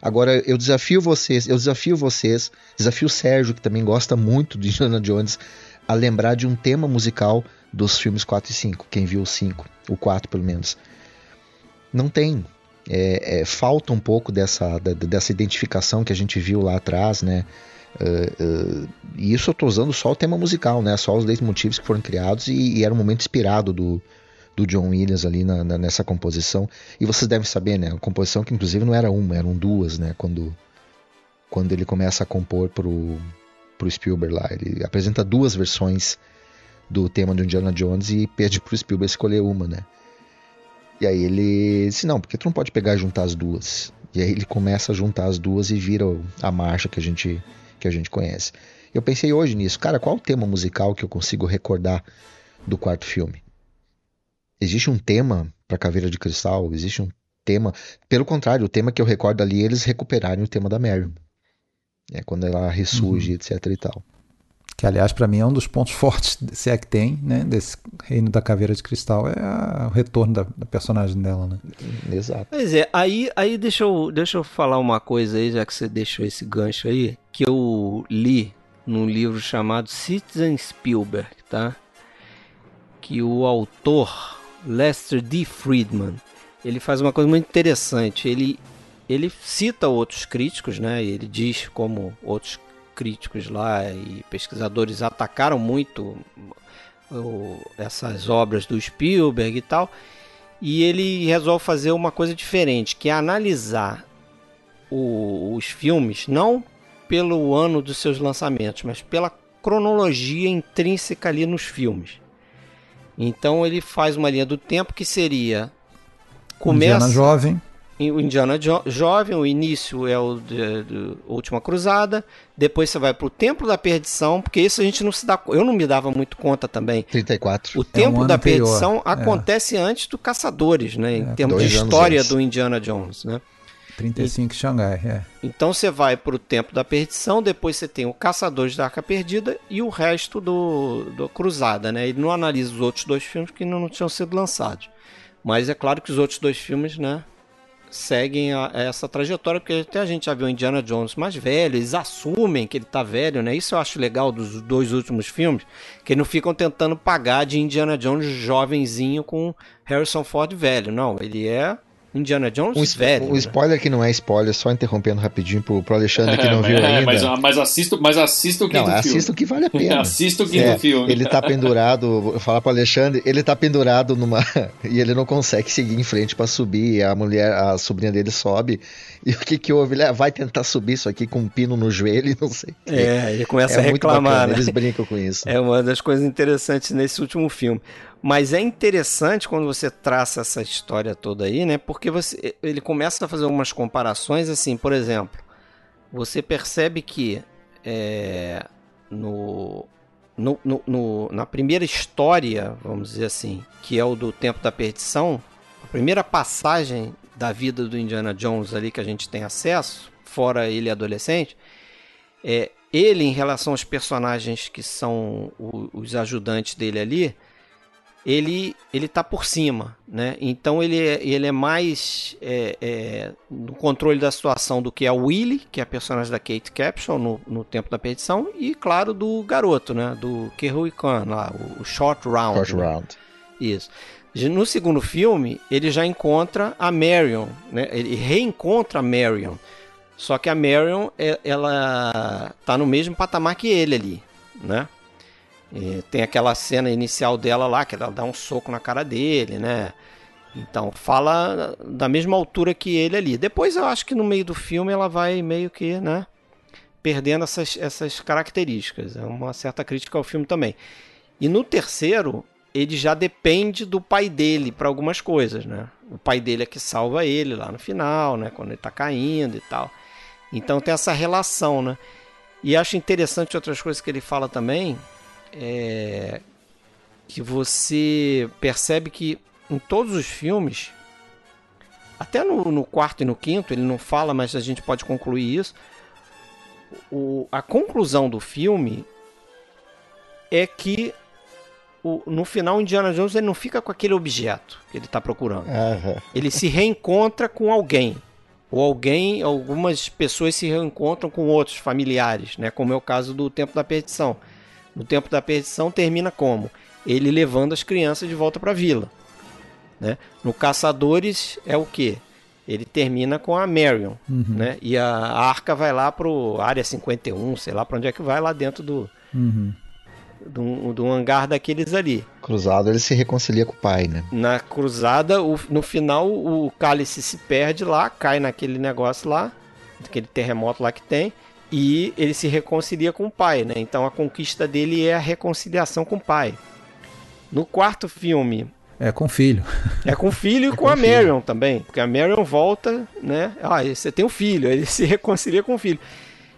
Agora eu desafio vocês, eu desafio vocês, desafio o Sérgio, que também gosta muito de Indiana Jones, a lembrar de um tema musical dos filmes 4 e 5. Quem viu o 5, o 4 pelo menos. Não tem. É, é, falta um pouco dessa, da, dessa identificação que a gente viu lá atrás, né? Uh, uh, e isso eu estou usando só o tema musical, né? Só os motivos que foram criados e, e era um momento inspirado do, do John Williams ali na, na, nessa composição. E vocês devem saber, né? A composição que inclusive não era uma, eram duas, né? Quando, quando ele começa a compor pro, pro Spielberg lá. Ele apresenta duas versões do tema do Indiana Jones e pede pro Spielberg escolher uma, né? E aí ele disse, não, porque tu não pode pegar e juntar as duas. E aí ele começa a juntar as duas e vira a marcha que a gente, que a gente conhece. Eu pensei hoje nisso, cara, qual o tema musical que eu consigo recordar do quarto filme? Existe um tema para Caveira de Cristal, existe um tema. Pelo contrário, o tema que eu recordo ali, eles recuperarem o tema da Mary. É quando ela ressurge, uhum. etc e tal. Que, aliás, para mim é um dos pontos fortes, se é que tem, né, desse reino da Caveira de Cristal, é a, o retorno da, da, personagem dela, né? Exato. Pois é, aí, aí deixa, eu, deixa eu falar uma coisa aí, já que você deixou esse gancho aí, que eu li num livro chamado Citizen Spielberg, tá? Que o autor Lester D. Friedman, ele faz uma coisa muito interessante. Ele ele cita outros críticos, né? Ele diz como outros críticos lá e pesquisadores atacaram muito o, essas obras do Spielberg e tal. E ele resolve fazer uma coisa diferente, que é analisar o, os filmes não pelo ano dos seus lançamentos, mas pela cronologia intrínseca ali nos filmes. Então ele faz uma linha do tempo que seria começa Indiana jovem o Indiana jo jovem, o início é o de, de Última Cruzada, depois você vai para o Templo da Perdição, porque isso a gente não se dá eu não me dava muito conta também. 34. O Templo é um da anterior. Perdição é. acontece antes do Caçadores, né, em é, termos de história do Indiana Jones, né? 35 em Xangai, é. Então você vai para o Templo da Perdição, depois você tem o Caçadores da Arca Perdida e o resto do, do Cruzada, né? Ele não analisa os outros dois filmes que ainda não tinham sido lançados. Mas é claro que os outros dois filmes, né, seguem a, essa trajetória, porque até a gente já viu Indiana Jones mais velho, eles assumem que ele tá velho, né? Isso eu acho legal dos dois últimos filmes, que não ficam tentando pagar de Indiana Jones jovenzinho com Harrison Ford velho. Não, ele é Indiana Jones um, velho. Um né? spoiler que não é spoiler, só interrompendo rapidinho pro, pro Alexandre que não viu é, ainda. Mas, mas assisto, mas assisto o quinto não, filme. Assisto o que vale a pena. assisto o quinto é, filme. Ele tá pendurado, vou falar pro Alexandre, ele tá pendurado numa. e ele não consegue seguir em frente para subir. A mulher, a sobrinha dele sobe. E o que que houve? Ele ah, vai tentar subir isso aqui com um pino no joelho não sei. É, ele começa é a reclamar. Né? Eles brincam com isso. É uma das coisas interessantes nesse último filme. Mas é interessante quando você traça essa história toda aí, né? Porque você, ele começa a fazer algumas comparações, assim, por exemplo, você percebe que é, no, no, no, no, na primeira história, vamos dizer assim, que é o do Tempo da Perdição, a primeira passagem da vida do Indiana Jones ali que a gente tem acesso, fora ele adolescente, é ele em relação aos personagens que são os ajudantes dele ali, ele ele tá por cima, né? Então ele é, ele é mais é, é, no controle da situação do que a Willy, que é a personagem da Kate Capshaw no, no Tempo da Perdição, e claro do garoto, né? Do Kehui Khan lá, o, Short Round. Short né? Round. Isso. No segundo filme, ele já encontra a Marion, né? Ele reencontra a Marion. Só que a Marion, é, ela tá no mesmo patamar que ele ali, né? E tem aquela cena inicial dela lá, que ela dá um soco na cara dele, né? Então, fala da mesma altura que ele ali. Depois eu acho que no meio do filme ela vai meio que, né? Perdendo essas, essas características. É uma certa crítica ao filme também. E no terceiro, ele já depende do pai dele para algumas coisas, né? O pai dele é que salva ele lá no final, né? Quando ele tá caindo e tal. Então tem essa relação, né? E acho interessante outras coisas que ele fala também, é, que você percebe que em todos os filmes, até no, no, quarto e no quinto, ele não fala, mas a gente pode concluir isso. O, a conclusão do filme é que o, no final Indiana Jones ele não fica com aquele objeto que ele está procurando. Uhum. Ele se reencontra com alguém. Ou alguém, algumas pessoas se reencontram com outros familiares, né? como é o caso do Tempo da Perdição no Tempo da Perdição termina como? Ele levando as crianças de volta para a vila. Né? No Caçadores é o que? Ele termina com a Marion, uhum. né? E a arca vai lá pro área 51, sei lá para onde é que vai, lá dentro do, uhum. Do, do, hangar daqueles ali. Cruzado ele se reconcilia com o pai, né? Na cruzada, o, no final, o cálice se perde lá, cai naquele negócio lá, aquele terremoto lá que tem e ele se reconcilia com o pai, né? Então a conquista dele é a reconciliação com o pai. No quarto filme. É com o filho. É com o filho e é com, com a Marion também. Porque a Marion volta, né? Ah, você tem um filho, ele se reconcilia com o filho.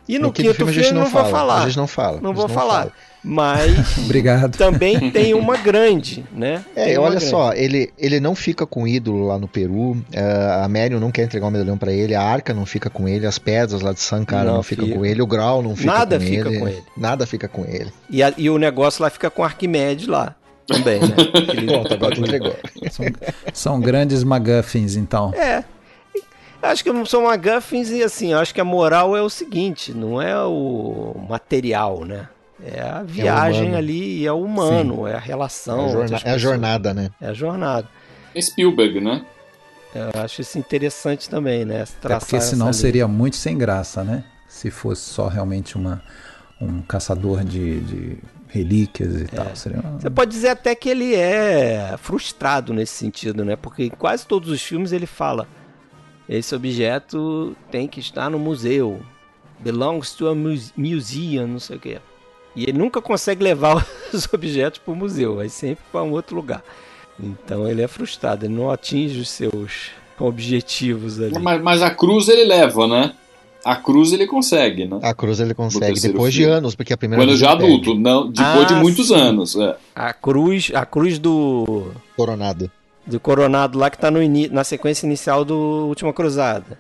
E no, no quinto filme, filme não, não vou falar. A gente não fala. Não vou não falar. Fala. Mas Obrigado. também tem uma grande, né? É, olha grande. só, ele, ele não fica com o ídolo lá no Peru, uh, a Marion não quer entregar o medalhão para ele, a Arca não fica com ele, as pedras lá de Sankara não, não fica com ele, o Grau não fica Nada com fica ele. com ele. Nada fica com ele. E, a, e o negócio lá fica com Arquimedes lá. Também, né? Ele... Pronto, agora entregou. São, são grandes McGuffins, então. É, Acho que são MacGuffins e assim, acho que a moral é o seguinte, não é o material, né? É a viagem é ali, é o humano, Sim. é a relação. É a, jorna é a, jornada, né? É a jornada. É Spielberg, né? Eu acho isso interessante também, né? é porque senão seria muito sem graça, né? Se fosse só realmente uma, um caçador de, de relíquias e é. tal. Uma... Você pode dizer até que ele é frustrado nesse sentido, né? Porque em quase todos os filmes ele fala: esse objeto tem que estar no museu. Belongs to a museum, não sei o que. E ele nunca consegue levar os objetos para o museu, vai sempre para um outro lugar. Então ele é frustrado, ele não atinge os seus objetivos ali. Mas, mas a cruz ele leva, né? A cruz ele consegue, né? A cruz ele consegue depois filme. de anos, porque a primeira Quando já adulto, não, depois ah, de muitos sim. anos. É. A cruz, a cruz do Coronado. Do Coronado lá que tá no na sequência inicial do Última Cruzada.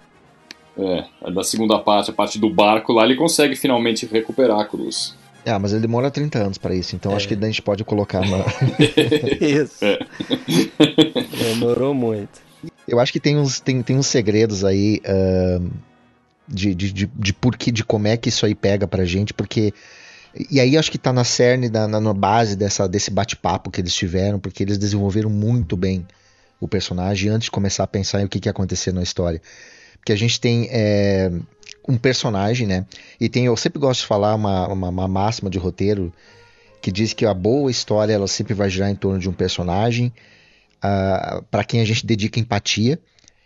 É, da segunda parte, a parte do barco lá, ele consegue finalmente recuperar a cruz. Ah, mas ele demora 30 anos para isso, então é. acho que a gente pode colocar na. isso. É. Demorou muito. Eu acho que tem uns, tem, tem uns segredos aí uh, de, de, de, de porquê, de como é que isso aí pega pra gente, porque. E aí acho que tá na cerne, na, na base dessa, desse bate-papo que eles tiveram, porque eles desenvolveram muito bem o personagem antes de começar a pensar em o que, que ia acontecer na história. Porque a gente tem. É, um personagem, né? E tem, eu sempre gosto de falar uma, uma, uma máxima de roteiro que diz que a boa história ela sempre vai girar em torno de um personagem uh, ah, para quem a gente dedica empatia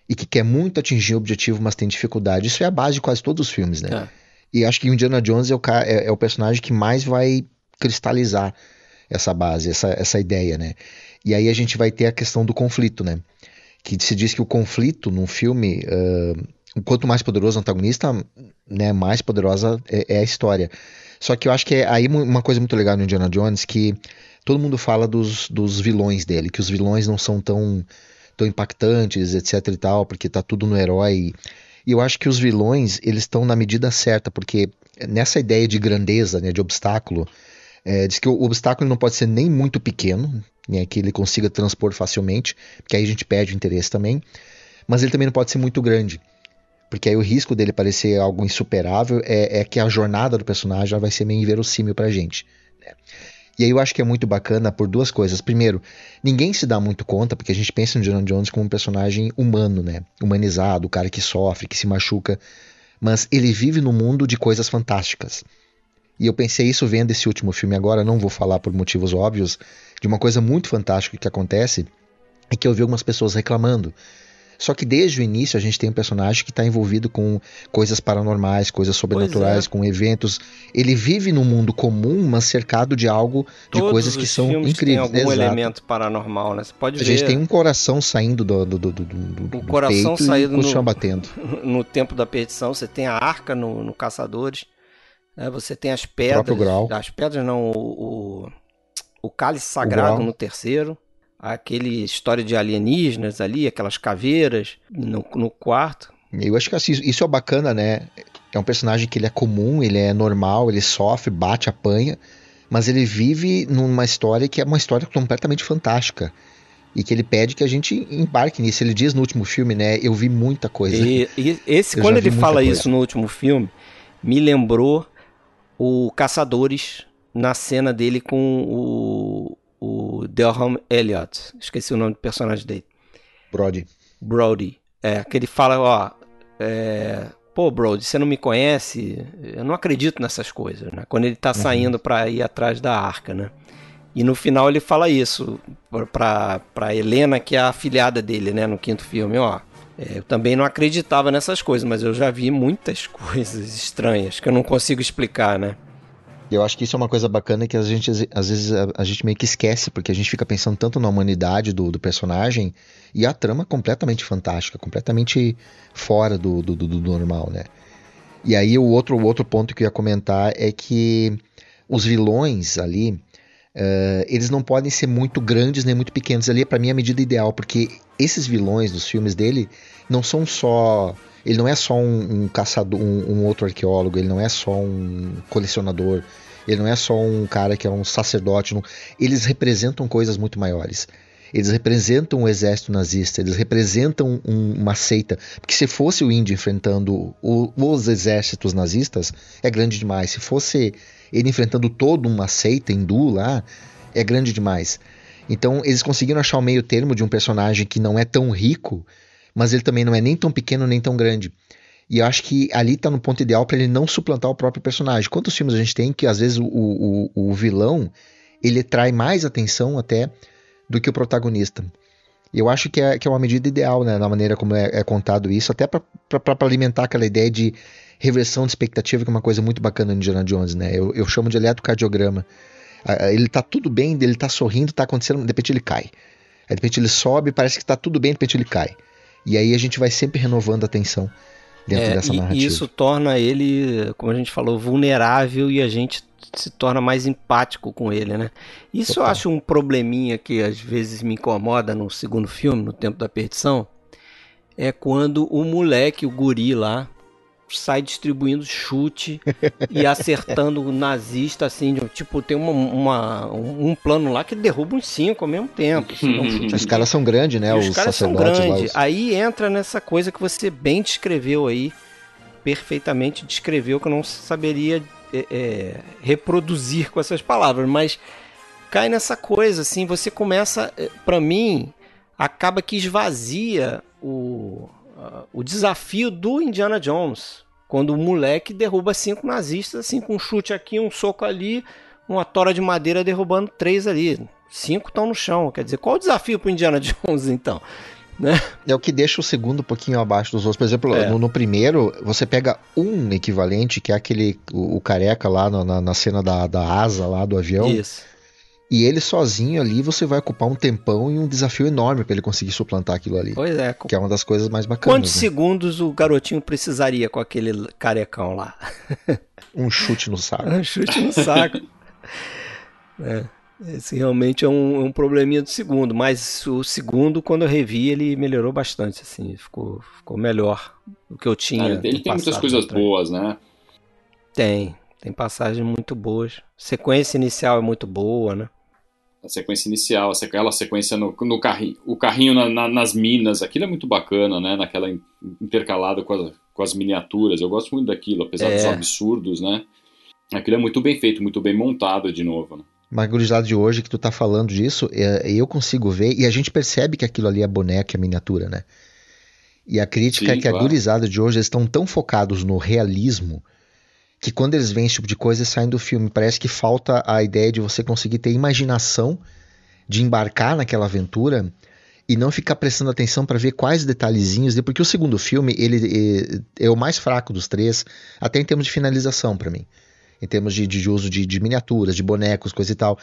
e que quer muito atingir o objetivo, mas tem dificuldade. Isso é a base de quase todos os filmes, né? É. E acho que Indiana Jones é o, é, é o personagem que mais vai cristalizar essa base, essa, essa ideia, né? E aí a gente vai ter a questão do conflito, né? Que se diz que o conflito num filme uh, quanto mais poderoso o antagonista, né, mais poderosa é, é, a história. Só que eu acho que é aí uma coisa muito legal no Indiana Jones que todo mundo fala dos, dos vilões dele, que os vilões não são tão, tão impactantes, etc e tal, porque tá tudo no herói. E eu acho que os vilões, eles estão na medida certa, porque nessa ideia de grandeza, né, de obstáculo, é, diz que o obstáculo não pode ser nem muito pequeno, né, que ele consiga transpor facilmente, porque aí a gente perde o interesse também, mas ele também não pode ser muito grande porque aí o risco dele parecer algo insuperável é, é que a jornada do personagem vai ser meio inverossímil pra gente. Né? E aí eu acho que é muito bacana por duas coisas. Primeiro, ninguém se dá muito conta, porque a gente pensa no John Jones como um personagem humano, né? Humanizado, o cara que sofre, que se machuca. Mas ele vive no mundo de coisas fantásticas. E eu pensei isso vendo esse último filme agora, não vou falar por motivos óbvios, de uma coisa muito fantástica que acontece, e que eu vi algumas pessoas reclamando só que desde o início a gente tem um personagem que está envolvido com coisas paranormais, coisas sobrenaturais, é. com eventos. Ele vive num mundo comum, mas cercado de algo, Todos de coisas que são incríveis. Tem algum Exato. elemento paranormal, né? Você pode a ver. A gente tem um coração saindo do, do, do, do, do o coração saindo no chão batendo. No tempo da perdição, você tem a arca no, no Caçadores. Né? Você tem as pedras. As pedras não, o, o, o cálice sagrado no terceiro aquele história de alienígenas ali, aquelas caveiras no, no quarto. Eu acho que assim, isso é bacana, né? É um personagem que ele é comum, ele é normal, ele sofre, bate, apanha, mas ele vive numa história que é uma história completamente fantástica. E que ele pede que a gente embarque nisso. Ele diz no último filme, né? Eu vi muita coisa. E, e esse, quando ele fala coisa. isso no último filme, me lembrou o Caçadores na cena dele com o, o Delham Elliott. Esqueci o nome do personagem dele. Brody. Brody. É, que ele fala, ó, é, pô, Brody, você não me conhece? Eu não acredito nessas coisas, né? Quando ele tá uhum. saindo para ir atrás da arca, né? E no final ele fala isso pra, pra Helena, que é a afilhada dele, né? No quinto filme, ó. É, eu também não acreditava nessas coisas, mas eu já vi muitas coisas estranhas que eu não consigo explicar, né? Eu acho que isso é uma coisa bacana que a gente, às vezes, a, a, gente meio que esquece, porque a gente fica pensando tanto na humanidade do, do personagem e a trama é completamente fantástica, completamente fora do, do, do, normal, né? E aí o outro, o outro ponto que eu ia comentar é que os vilões ali, uh, eles não podem ser muito grandes nem muito pequenos. Ali, para mim, é a medida ideal, porque esses vilões dos filmes dele não são só ele não é só um, um caçador, um, um, outro arqueólogo, ele não é só um colecionador, ele não é só um cara que é um sacerdote. Não, eles representam coisas muito maiores. Eles representam o exército nazista, eles representam um, uma seita. Porque se fosse o índio enfrentando o, os exércitos nazistas, é grande demais. Se fosse ele enfrentando toda uma seita hindu lá, é grande demais. Então eles conseguiram achar o meio termo de um personagem que não é tão rico, mas ele também não é nem tão pequeno nem tão grande. E eu acho que ali está no ponto ideal para ele não suplantar o próprio personagem. Quantos filmes a gente tem que às vezes o, o, o vilão ele trai mais atenção até do que o protagonista. E eu acho que é, que é uma medida ideal, né, na maneira como é, é contado isso, até para alimentar aquela ideia de reversão de expectativa, que é uma coisa muito bacana no Indiana Jones, né? Eu, eu chamo de eletrocardiograma. Ele tá tudo bem, ele tá sorrindo, tá acontecendo, de repente ele cai. Aí de repente ele sobe, parece que tá tudo bem, de repente ele cai. E aí a gente vai sempre renovando a atenção dentro é, dessa narrativa. E isso torna ele, como a gente falou, vulnerável e a gente se torna mais empático com ele, né? Isso Total. eu acho um probleminha que às vezes me incomoda no segundo filme, no Tempo da Perdição, é quando o moleque, o guri lá, sai distribuindo chute e acertando o nazista, assim, tipo, tem uma, uma, um plano lá que derruba uns cinco ao mesmo tempo. Assim, um os caras são grandes, né? Os, os caras são grandes. Os... Aí entra nessa coisa que você bem descreveu aí, perfeitamente descreveu, que eu não saberia é, é, reproduzir com essas palavras, mas cai nessa coisa, assim, você começa, é, para mim, acaba que esvazia o, uh, o desafio do Indiana Jones, quando o moleque derruba cinco nazistas, assim, com um chute aqui, um soco ali, uma tora de madeira derrubando três ali. Cinco estão no chão. Quer dizer, qual o desafio pro Indiana Jones, então? Né? É o que deixa o segundo um pouquinho abaixo dos outros. Por exemplo, é. no, no, primeiro, você pega um equivalente, que é aquele, o, o careca lá na, na, cena da, da asa lá do avião. Isso. E ele sozinho ali, você vai ocupar um tempão e um desafio enorme para ele conseguir suplantar aquilo ali. Pois é. Que é uma das coisas mais bacanas. Quantos né? segundos o garotinho precisaria com aquele carecão lá? um chute no saco. um chute no saco. é. Esse realmente é um, é um probleminha do segundo, mas o segundo, quando eu revi, ele melhorou bastante, assim, ficou, ficou melhor do que eu tinha. Ah, ele tem muitas coisas boas, né? Tem, tem passagens muito boas. Sequência inicial é muito boa, né? A sequência inicial, aquela sequência no, no carrinho, o carrinho na, na, nas minas, aquilo é muito bacana, né? Naquela intercalado com, a, com as miniaturas. Eu gosto muito daquilo, apesar é. dos absurdos, né? Aquilo é muito bem feito, muito bem montado de novo. Né? Mas gurizada de hoje que tu tá falando disso, é, eu consigo ver, e a gente percebe que aquilo ali é boneca, é miniatura, né? E a crítica Sim, é que claro. a gurizada de hoje estão tão focados no realismo que quando eles veem esse tipo de coisa, saem do filme. Parece que falta a ideia de você conseguir ter imaginação de embarcar naquela aventura e não ficar prestando atenção para ver quais detalhezinhos, porque o segundo filme ele é, é, o mais fraco dos três, até em termos de finalização para mim em termos de, de uso de, de, miniaturas, de bonecos, coisa e tal.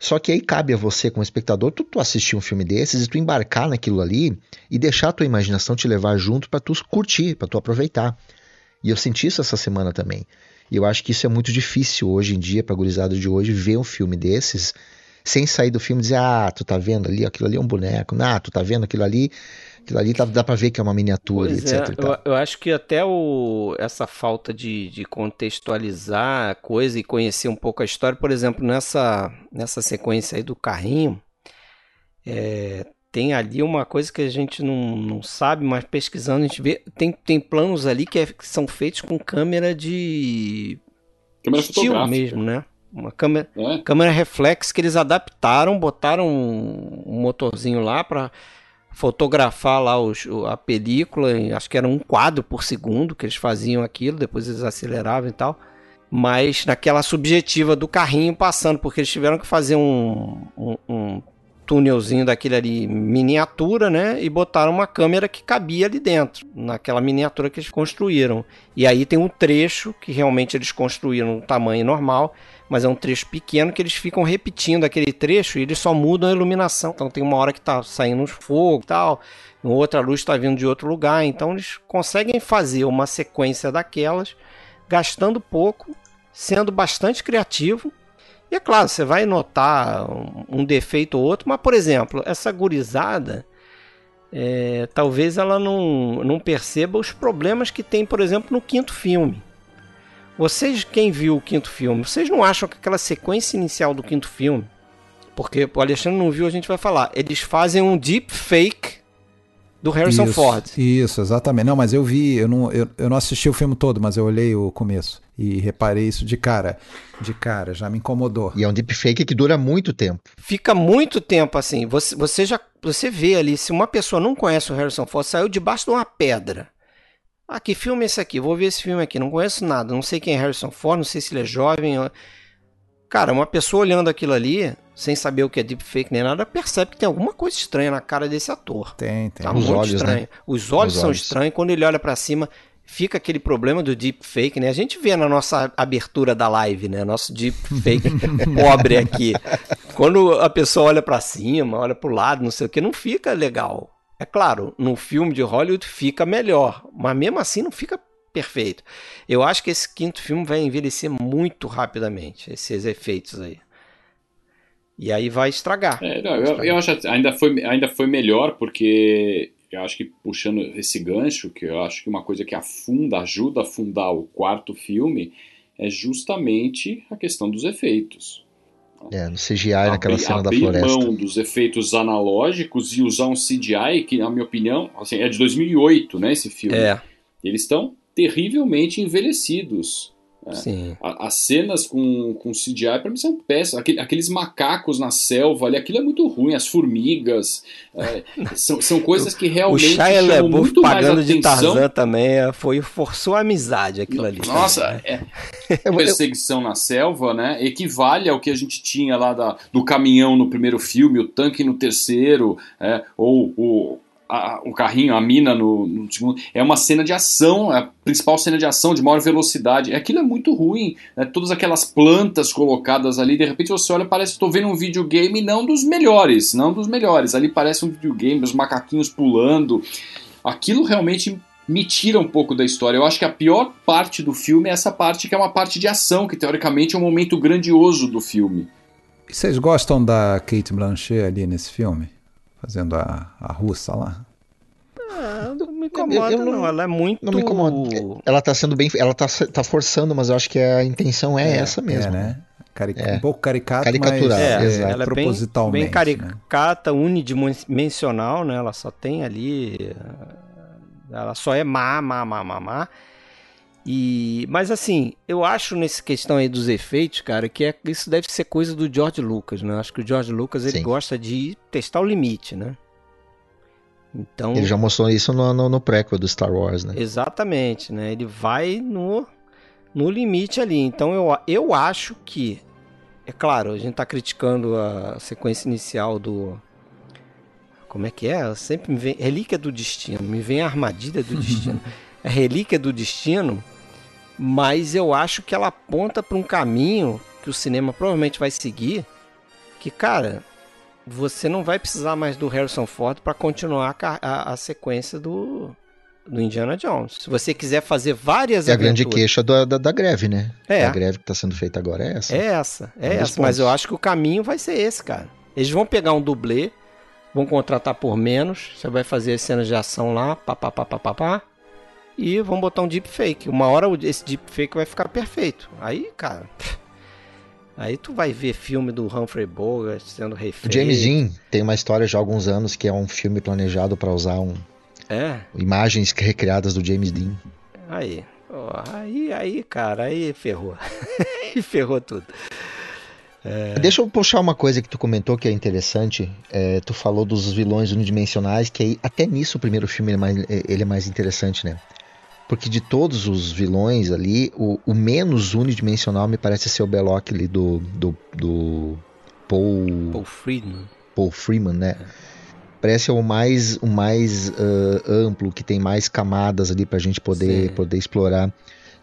Só que aí cabe a você, como espectador, tu, tu assistir um filme desses e tu embarcar naquilo ali e deixar a tua imaginação te levar junto para tu curtir, para tu aproveitar. E eu senti isso essa semana também. E eu acho que isso é muito difícil hoje em dia, pra gurizada de hoje, ver um filme desses sem sair do filme e dizer, ah, tu tá vendo ali, aquilo ali é um boneco, ah, tu tá vendo aquilo ali, Aquilo ali dá, dá pra ver que é uma miniatura, pois etc. É, eu, eu, acho que até o, essa falta de, de contextualizar a coisa e conhecer um pouco a história, por exemplo, nessa, nessa sequência aí do carrinho, é, tem ali uma coisa que a gente não, não sabe, mas pesquisando a gente vê. Tem, tem planos ali que, é, que são feitos com câmera de. Câmera estilo mesmo, né? Uma câmera, é. câmera reflex que eles adaptaram, botaram um, um motorzinho lá para fotografar lá os, a película, acho que era um quadro por segundo que eles faziam aquilo, depois eles aceleravam e tal. Mas naquela subjetiva do carrinho passando, porque eles tiveram que fazer um, um, um túnelzinho daquele ali miniatura, né? E botaram uma câmera que cabia ali dentro, naquela miniatura que eles construíram. E aí tem um trecho que realmente eles construíram tamanho normal mas é um trecho pequeno que eles ficam repetindo aquele trecho e eles só mudam a iluminação. Então tem uma hora que está saindo uns fogo e tal, outra luz está vindo de outro lugar. Então eles conseguem fazer uma sequência daquelas, gastando pouco, sendo bastante criativo. E é claro, você vai notar um defeito ou outro, mas por exemplo, essa gurizada. É, talvez ela não, não perceba os problemas que tem, por exemplo, no quinto filme. Vocês, quem viu o quinto filme, vocês não acham que aquela sequência inicial do quinto filme, porque o Alexandre não viu, a gente vai falar. Eles fazem um deep fake do Harrison isso, Ford. Isso, exatamente. Não, mas eu vi, eu não, eu, eu não assisti o filme todo, mas eu olhei o começo e reparei isso de cara. De cara, já me incomodou. E é um deepfake que dura muito tempo. Fica muito tempo assim. Você, você já você vê ali, se uma pessoa não conhece o Harrison Ford, saiu debaixo de uma pedra. Ah, que filme é esse aqui? Vou ver esse filme aqui. Não conheço nada. Não sei quem é Harrison Ford, não sei se ele é jovem. Cara, uma pessoa olhando aquilo ali, sem saber o que é deepfake nem nada, percebe que tem alguma coisa estranha na cara desse ator. Tem, tem. Tá Os muito olhos, estranho. né? Os olhos Os são olhos. estranhos. Quando ele olha pra cima, fica aquele problema do deepfake, né? A gente vê na nossa abertura da live, né? Nosso deepfake pobre aqui. Quando a pessoa olha pra cima, olha pro lado, não sei o que, não fica legal. É claro, no filme de Hollywood fica melhor, mas mesmo assim não fica perfeito. Eu acho que esse quinto filme vai envelhecer muito rapidamente, esses efeitos aí. E aí vai estragar. É, não, eu, eu acho que ainda foi, ainda foi melhor porque eu acho que puxando esse gancho, que eu acho que uma coisa que afunda, ajuda a afundar o quarto filme é justamente a questão dos efeitos. É, no CGI, naquela abrir, cena da abrir floresta. mão dos efeitos analógicos e usar um CGI que, na minha opinião, assim, é de 2008, né, esse filme. É, Eles estão terrivelmente envelhecidos. Sim. A- As cenas com, com CGI, pra mim, são péssimas. Aquele- aqueles macacos na selva ali, aquilo é muito ruim. As formigas. é, são, são coisas que O realmente Shia chamam LaBeouf pagando de. Tarzan também é, foi forçou a amizade aquilo ali. Nossa, é, perseguição na selva, né? Equivale ao que a gente tinha lá da, do caminhão no primeiro filme, o tanque no terceiro, é, ou o, a- o carrinho, a mina no, no. É uma cena de ação, é a principal cena de ação de maior velocidade. Aquilo é muito ruim, né? Todas aquelas plantas colocadas ali, de repente você olha, parece que estou vendo um videogame não dos melhores, não dos melhores. Ali parece um videogame, os macaquinhos pulando. Aquilo realmente me tira um pouco da história. Eu acho que a pior parte do filme é essa parte que é uma parte de ação, que teoricamente é um momento grandioso do filme. E vocês gostam da Kate Blanchett ali nesse filme? Fazendo a, a russa lá? Ah, não me incomoda, Eu- eu não- não. Ela é muito. Não me incomoda. Ela tá sendo bem. Ela tá, tá forçando, mas eu acho que a intenção é, essa mesmo. É, né? É. Um pouco caricato, Caricatural, mas É, exato. ela é bem, propositalmente. bem né? caricata, unidimensional, né? Ela só tem ali. Ela só é má, má, má, má, má. E, mas assim, eu acho nessa questão aí dos efeitos, cara, que é, isso deve ser coisa do George Lucas, né? Acho que o George Lucas ele Sim. gosta de testar o limite, né? Então, Ele já mostrou isso no, no, no prequel do Star Wars, né? Exatamente, né? Ele vai no, no limite ali. Então eu, eu acho que, é claro, a gente tá criticando a sequência inicial do. Como é que é? Sempre me vem. Relíquia do Destino. Me vem a armadilha do destino. É Relíquia do Destino, mas eu acho que ela aponta para um caminho que o cinema provavelmente vai seguir. Que, cara, você não vai precisar mais do Harrison Ford para continuar a, a- a sequência do, do Indiana Jones. Se você quiser fazer várias É a grande aventuras- queixa da, da, da greve, né? É. A greve que tá sendo feita agora é essa. É essa, é dos essa. Mas eu acho que o caminho vai ser esse, cara. Eles vão pegar um dublê, vão contratar por menos, você vai fazer as cenas de ação lá, pá, pá, pá, pá, pá, pá, e vão botar um deepfake. Uma hora esse deepfake vai ficar perfeito. Aí, cara... Aí tu vai ver filme do Humphrey Bogart sendo O refeito. James Dean tem uma história já há alguns anos que é um filme planejado para usar um, É, imagens recriadas do James Dean. Aí, ó, aí, aí, cara, aí ferrou. aí ferrou tudo. Deixa eu puxar uma coisa que tu comentou que é interessante. É, tu falou dos vilões unidimensionais, que aí, até nisso o primeiro filme ele é, mais, ele é mais interessante, né? Porque de todos os vilões ali, o, o menos unidimensional me parece ser o Belloc ali do, do, do Paul, Paul Friedman. Paul Freeman, né? Parece o mais, o mais ah, amplo, que tem mais camadas ali pra gente poder, Sim. poder explorar.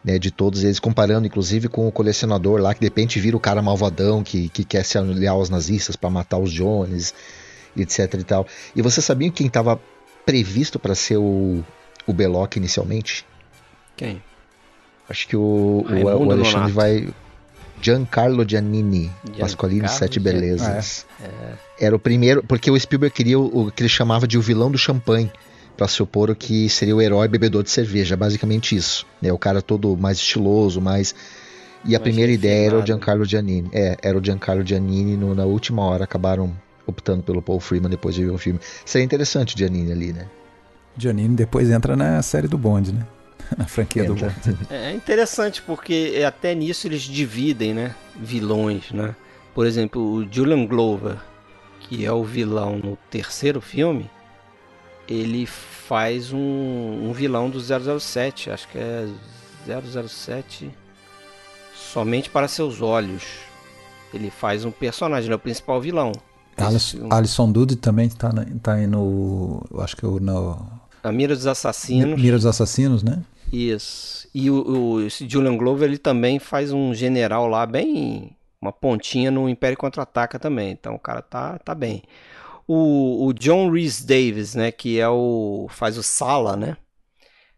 Né, de todos eles, comparando inclusive com o colecionador lá, que de repente vira o cara malvadão que, que quer se aliar aos nazistas para matar os Jones, etc e tal. E você sabia quem estava previsto para ser o, o Belloc inicialmente? Quem? Acho que o, o, Raimundo o Alexandre Nonato. vai. Giancarlo Giannini, Giancarlo Pasqualino Sete Gian- Belezas. Era o primeiro, porque o Spielberg queria o, o que ele chamava de o vilão do champanhe, para se opor ao que seria o herói bebedor de cerveja, basicamente isso. Né? O cara todo mais estiloso, mais E a primeira ideia era o Giancarlo Giannini. É, era o Giancarlo Giannini. No, na última hora acabaram optando pelo Paul Freeman depois de ver o filme. Seria interessante o Giannini ali, né? Giannini depois entra na série do Bond, né? Na franquia do Bond. É interessante porque até nisso eles dividem, né? Vilões, né? Por exemplo, o Julian Glover, que é o vilão no terceiro filme, ele faz um, um vilão do 007, acho que é 007 somente para seus olhos. Ele faz um personagem, é o principal vilão. Alison, Alison Dude também está tá aí no. Acho que no. A Mira dos Assassinos. Mira dos Assassinos, né? Isso. E o, o, esse Julian Glover ele também faz um general lá bem. Uma pontinha no Império Contra-Ataca também. Então o cara tá, tá bem. O, o John Rhys Davis, né? Que é o. faz o Sala, né?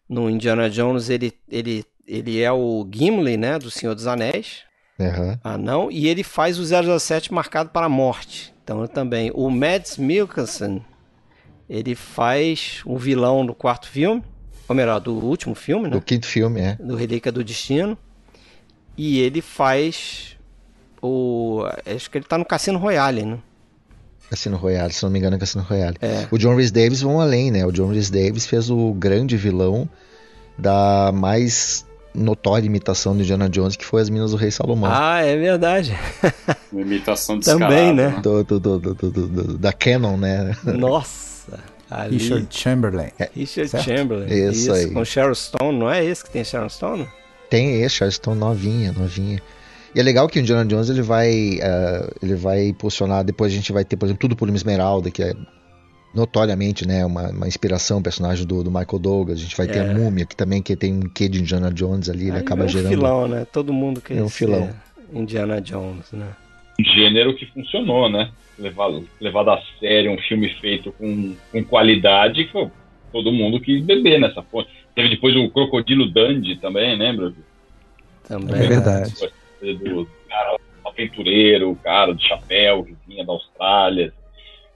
No Indiana Jones, ele, ele, ele é o Gimli, né? Do Senhor dos Anéis. Uhum. Ah, não. E ele faz o 007 marcado para a morte. Então também. O Mads Mikkelsen, ele faz o vilão no quarto filme. Ou melhor, do último filme, né? Do quinto filme, é. Do Relíquia do Destino. E ele faz o. Acho que ele tá no Cassino Royale, né? Cassino Royale, se não me engano, é Cassino Royale. É. O John Rhys Davis vão além, né? O John Rhys Davis fez o grande vilão da mais notória imitação de Indiana Jones, que foi As Minas do Rei Salomão. Ah, é verdade. Uma imitação descarada. Também, né? Do, do, do, do, da Canon, né? Nossa. Ali. Richard Chamberlain. É, Richard certo? Chamberlain. Isso, Isso, aí. Com Sharon Stone, não é esse que tem Sharon Stone? Tem esse, Sharon Stone novinha, novinha. E é legal que o Indiana Jones ele vai, uh, ele vai impulsionar. Depois a gente vai ter, por exemplo, tudo por uma Esmeralda, que é notoriamente, né, uma, uma inspiração, personagem do, do, Michael Douglas. A gente vai é. ter a Múmia, que também que tem um quê de Indiana Jones ali, ele Aí acaba é um gerando. filão, né? Todo mundo quer É um filão. Indiana Jones, né? Um gênero que funcionou, né? Levado, levado a sério, um filme feito com, com qualidade, que todo mundo quis beber nessa fonte. Teve depois o Crocodilo Dandy também, lembra? Também. É verdade. Do cara aventureiro, o cara do chapéu que vinha da Austrália.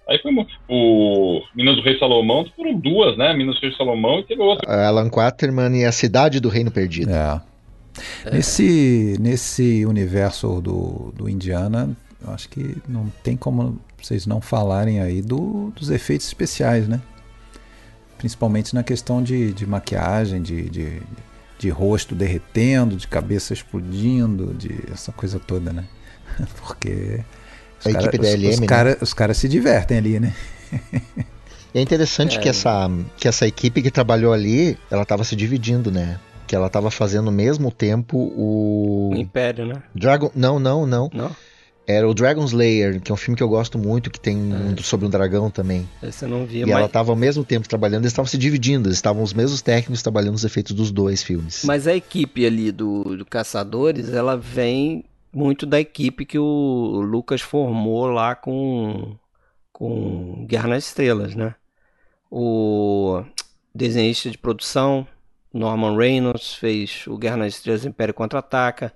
Aí foi o Minas do Rei Salomão, foram duas, né? Minas do Rei Salomão e teve outra. Alan Quaterman e a Cidade do Reino Perdido. É. é. Nesse, nesse universo do, do Indiana, eu acho que não tem como vocês não falarem aí do, dos efeitos especiais, né? Principalmente na questão de, de maquiagem, de, de, de rosto derretendo, de cabeça explodindo, de essa coisa toda, né? Porque os a cara, equipe da LM, os, os, né? cara, os caras se divertem ali, né? E é interessante é. que essa, que essa equipe que trabalhou ali, ela estava se dividindo, né? Que ela estava fazendo ao mesmo tempo o. O Império, né? Dragon. Não, não, não. Não? Era o Dragon Slayer, que é um filme que eu gosto muito, que tem um sobre um dragão também. Esse eu não vi, E mas... ela estava ao mesmo tempo trabalhando, eles estavam se dividindo, eles estavam os mesmos técnicos trabalhando os efeitos dos dois filmes. Mas a equipe ali do, do Caçadores, ela vem muito da equipe que o Lucas formou lá com, com Guerra nas Estrelas, né? O desenhista de produção, Norman Reynolds, fez o Guerra nas Estrelas Império Contra-Ataca.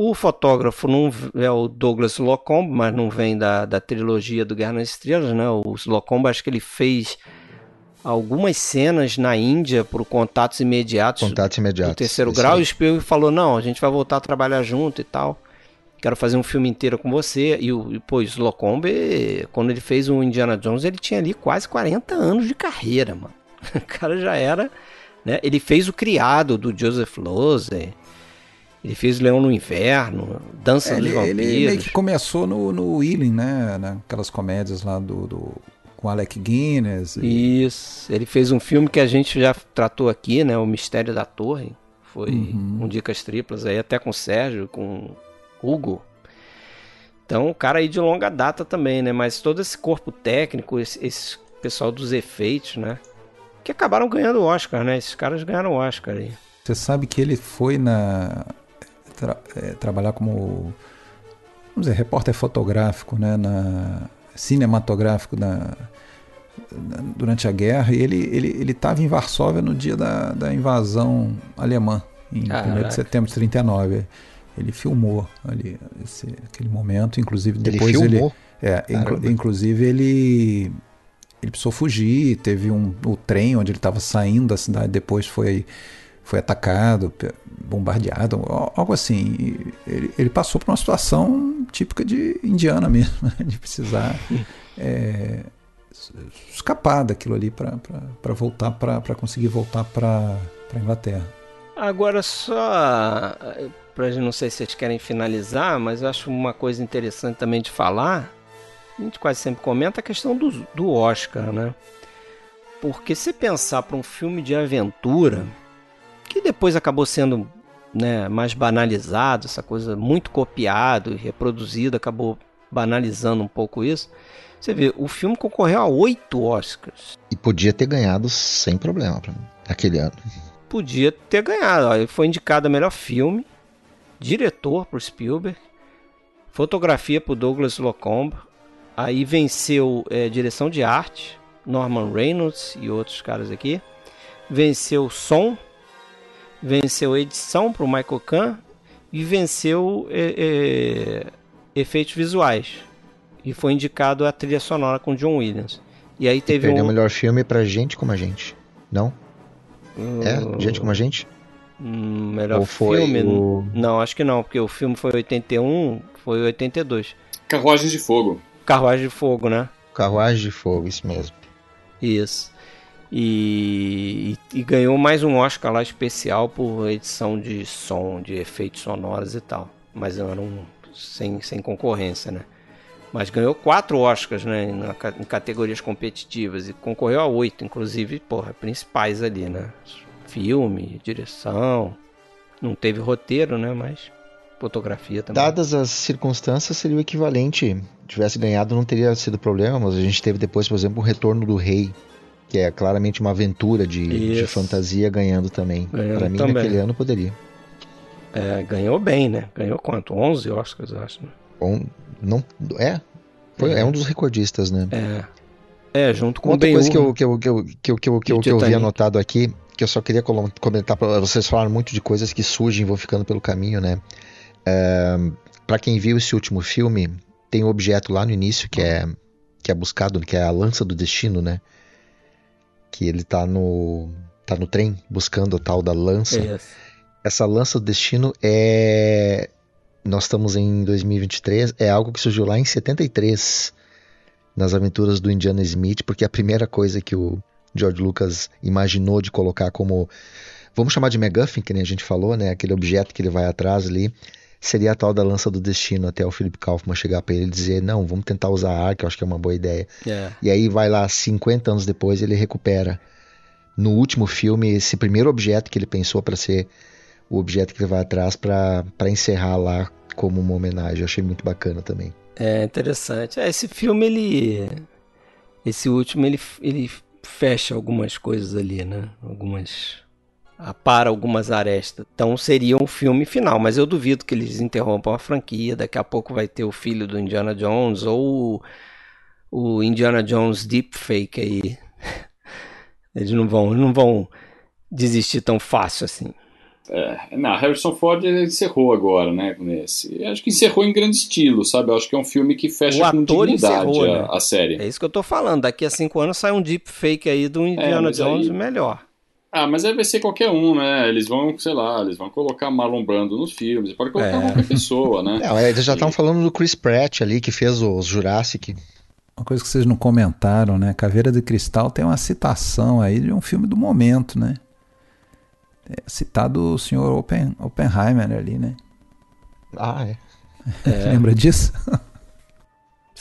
O fotógrafo não é o Douglas Locombe, mas não vem da, da trilogia do Guerra nas Estrelas, né? O Locombe, acho que ele fez algumas cenas na Índia por contatos imediatos, Contatos imediatos. do terceiro grau. aí. E o Spielberg falou, não, a gente vai voltar a trabalhar junto e tal. Quero fazer um filme inteiro com você. E o, e, pô, o Slocombe, quando ele fez o Indiana Jones, ele tinha ali quase 40 anos de carreira, mano. O cara já era, né? Ele fez o Criado do Joseph Losey. Ele fez Leão no Inverno, Dança É, dos ele, Vampiros. ele meio que começou no, no Willing, né? Naquelas comédias lá do, do com Alec Guinness. E... Isso. Ele fez um filme que a gente já tratou aqui, né? O Mistério da Torre. Foi Uhum. um Dicas Triplas aí, até com o Sérgio, com Hugo. Então, o cara aí de longa data também, né? Mas todo esse corpo técnico, esse, esse pessoal dos efeitos, né? Que acabaram ganhando o Oscar, né? Esses caras ganharam o Oscar aí. Você sabe que ele foi na tra- é, trabalhar como vamos dizer, repórter fotográfico, né? Na cinematográfico na, na- durante a guerra e ele ele ele estava em Varsóvia no dia da, da invasão alemã em 1 Caraca. de setembro de 39. Ele filmou ali esse, aquele momento, inclusive Ele depois ele, filmou? é, inclu- inclusive ele ele precisou fugir, teve um o trem onde ele estava saindo da cidade, depois foi foi atacado, bombardeado, algo assim. Ele, ele passou por uma situação típica de indiana mesmo, né? de precisar é, escapar daquilo ali para voltar, para conseguir voltar para a Inglaterra. Agora, só para não sei se vocês querem finalizar, mas eu acho uma coisa interessante também de falar. A gente quase sempre comenta a questão do, do Oscar, né? Porque se pensar para um filme de aventura, que depois acabou sendo né, mais banalizado, essa coisa muito copiado e reproduzido, acabou banalizando um pouco isso. Você vê, o filme concorreu a oito Oscars. E podia ter ganhado sem problema aquele ano. Podia ter ganhado. Ele foi indicado a melhor filme, diretor por Spielberg, fotografia por Douglas Locombe, aí venceu é, direção de arte, Norman Reynolds e outros caras aqui, venceu som, venceu edição para o Michael Kahn e venceu é, é, efeitos visuais e foi indicado a trilha sonora com John Williams. E aí teve e perdeu um... o melhor filme para Gente como a Gente, não? Uh... É, Gente como a Gente. Hum, melhor filme? O... Não, acho que não, porque o filme foi 81, foi 82. Carruagem de Fogo. Carruagem de Fogo, né? Carruagem de Fogo, isso mesmo. Isso. E, e, e, ganhou mais um Oscar lá especial por edição de som, de efeitos sonoros e tal. Mas era um, sem, sem concorrência, né? Mas ganhou quatro Oscars né, em, categorias competitivas e concorreu a oito, inclusive, porra, principais ali, né? filme, direção. Não teve roteiro, né? Mas fotografia também. Dadas as circunstâncias, seria o equivalente. Tivesse ganhado, não teria sido problema, mas a gente teve depois, por exemplo, o Retorno do Rei, que é claramente uma aventura de, de fantasia ganhando também. Para mim, também. naquele ano poderia. É, ganhou bem, né? Ganhou quanto? 11 Oscars, eu acho. Né? Um, não, é, foi, é. é um dos recordistas, né? É. É, junto com Outra o Outra coisa que eu, que, eu, que, eu, que, eu, que, eu, que, eu, que eu vi anotado aqui que eu só queria comentar para vocês falaram muito de coisas que surgem vão ficando pelo caminho, né? É, para quem viu esse último filme, tem um objeto lá no início que é que é buscado, que é a lança do destino, né? Que ele tá no tá no trem buscando a tal da lança. Yes. Essa lança do destino é nós estamos em 2023, é algo que surgiu lá em 73 nas aventuras do Indiana Smith, porque a primeira coisa que o George Lucas imaginou de colocar como vamos chamar de MacGuffin, que nem a gente falou, né? Aquele objeto que ele vai atrás ali, seria a tal da lança do destino, até o Philip Kaufman chegar para ele e dizer, não, vamos tentar usar a arca, eu acho que é uma boa ideia. Yeah. É. E aí vai lá, 50 anos depois, ele recupera no último filme esse primeiro objeto que ele pensou para ser o objeto que ele vai atrás para encerrar lá como uma homenagem. Eu achei muito bacana também. É interessante. É, esse filme, ele. Esse último, ele, ele fecha algumas coisas ali, né? Algumas para algumas arestas. Então seria um filme final, mas eu duvido que eles interrompam a franquia. Daqui a pouco vai ter o filho do Indiana Jones ou o Indiana Jones Deepfake aí. Eles não vão, não vão desistir tão fácil assim. É, não, Harrison Ford encerrou agora, né, nesse. Acho que encerrou em grande estilo, sabe? Acho que é um filme que fecha com dignidade encerrou, a, né? a, série. É isso que eu tô falando. Daqui a cinco anos sai um deepfake aí do Indiana é, Jones aí... melhor. Ah, mas aí vai ser qualquer um, né? Eles vão, sei lá, eles vão colocar Marlon Brando nos filmes, pode colocar é. qualquer pessoa, né? Não, eles já estão falando do Chris Pratt ali, que fez os Jurassic. Uma coisa que vocês não comentaram, né? Caveira de Cristal tem uma citação aí de um filme do momento, né? É citado o senhor Oppen, Oppenheimer ali, né? Ah, é. é. Lembra disso?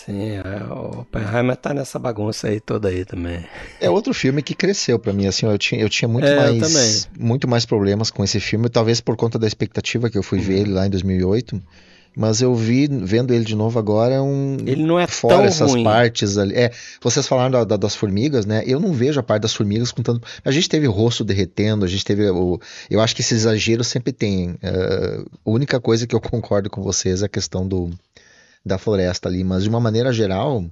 Sim, é, o Oppenheimer tá nessa bagunça aí toda aí também. É outro filme que cresceu para mim, assim, eu tinha, eu tinha muito, é, mais, muito mais problemas com esse filme, talvez por conta da expectativa que eu fui ver ele lá em 2008. Mas eu vi, vendo ele de novo agora, um. Ele não é fora tão essas ruim. partes ali. É, vocês falaram da, da, das formigas, né? Eu não vejo a parte das formigas com tanto. A gente teve o rosto derretendo, a gente teve o. Eu acho que esse exagero sempre tem. Uh, a única coisa que eu concordo com vocês é a questão do, da floresta ali. Mas de uma maneira geral,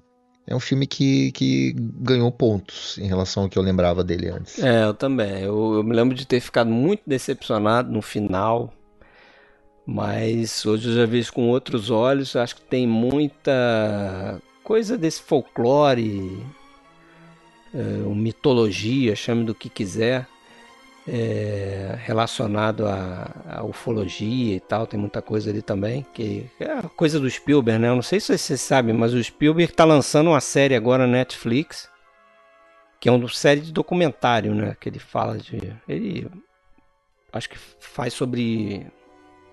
é um filme que, que ganhou pontos em relação ao que eu lembrava dele antes. É, eu também. Eu, eu me lembro de ter ficado muito decepcionado no final mas hoje eu já vejo com outros olhos, acho que tem muita coisa desse folclore, é, mitologia, chame do que quiser, é, relacionado à, à, ufologia e tal, tem muita coisa ali também, que é coisa do Spielberg, né? Eu não sei se vocês sabem, mas o Spielberg está lançando uma série agora na Netflix, que é uma série de documentário, né? Que ele fala de. Ele acho que faz sobre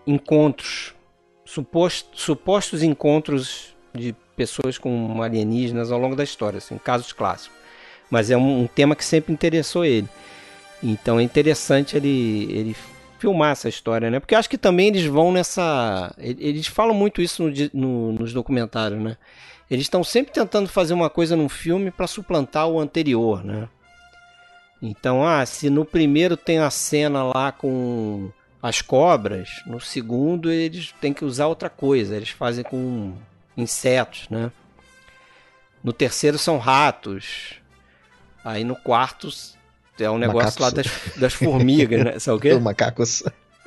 encontros, suposto, supostos encontros de pessoas com alienígenas ao longo da história, assim, casos clássicos. Mas é um, um tema que sempre interessou ele. Então é interessante ele, ele filmar essa história, né? Porque acho que também eles vão nessa. Eles falam muito isso no, no, nos documentários, né? Eles estão sempre tentando fazer uma coisa num filme para suplantar o anterior, né? Então, ah, se no primeiro tem a cena lá com as cobras, no segundo eles têm que usar outra coisa, eles fazem com insetos, né? No terceiro são ratos. Aí no quarto é um negócio macacos. lá das, das formigas, né? Sabe o quê? Macacos.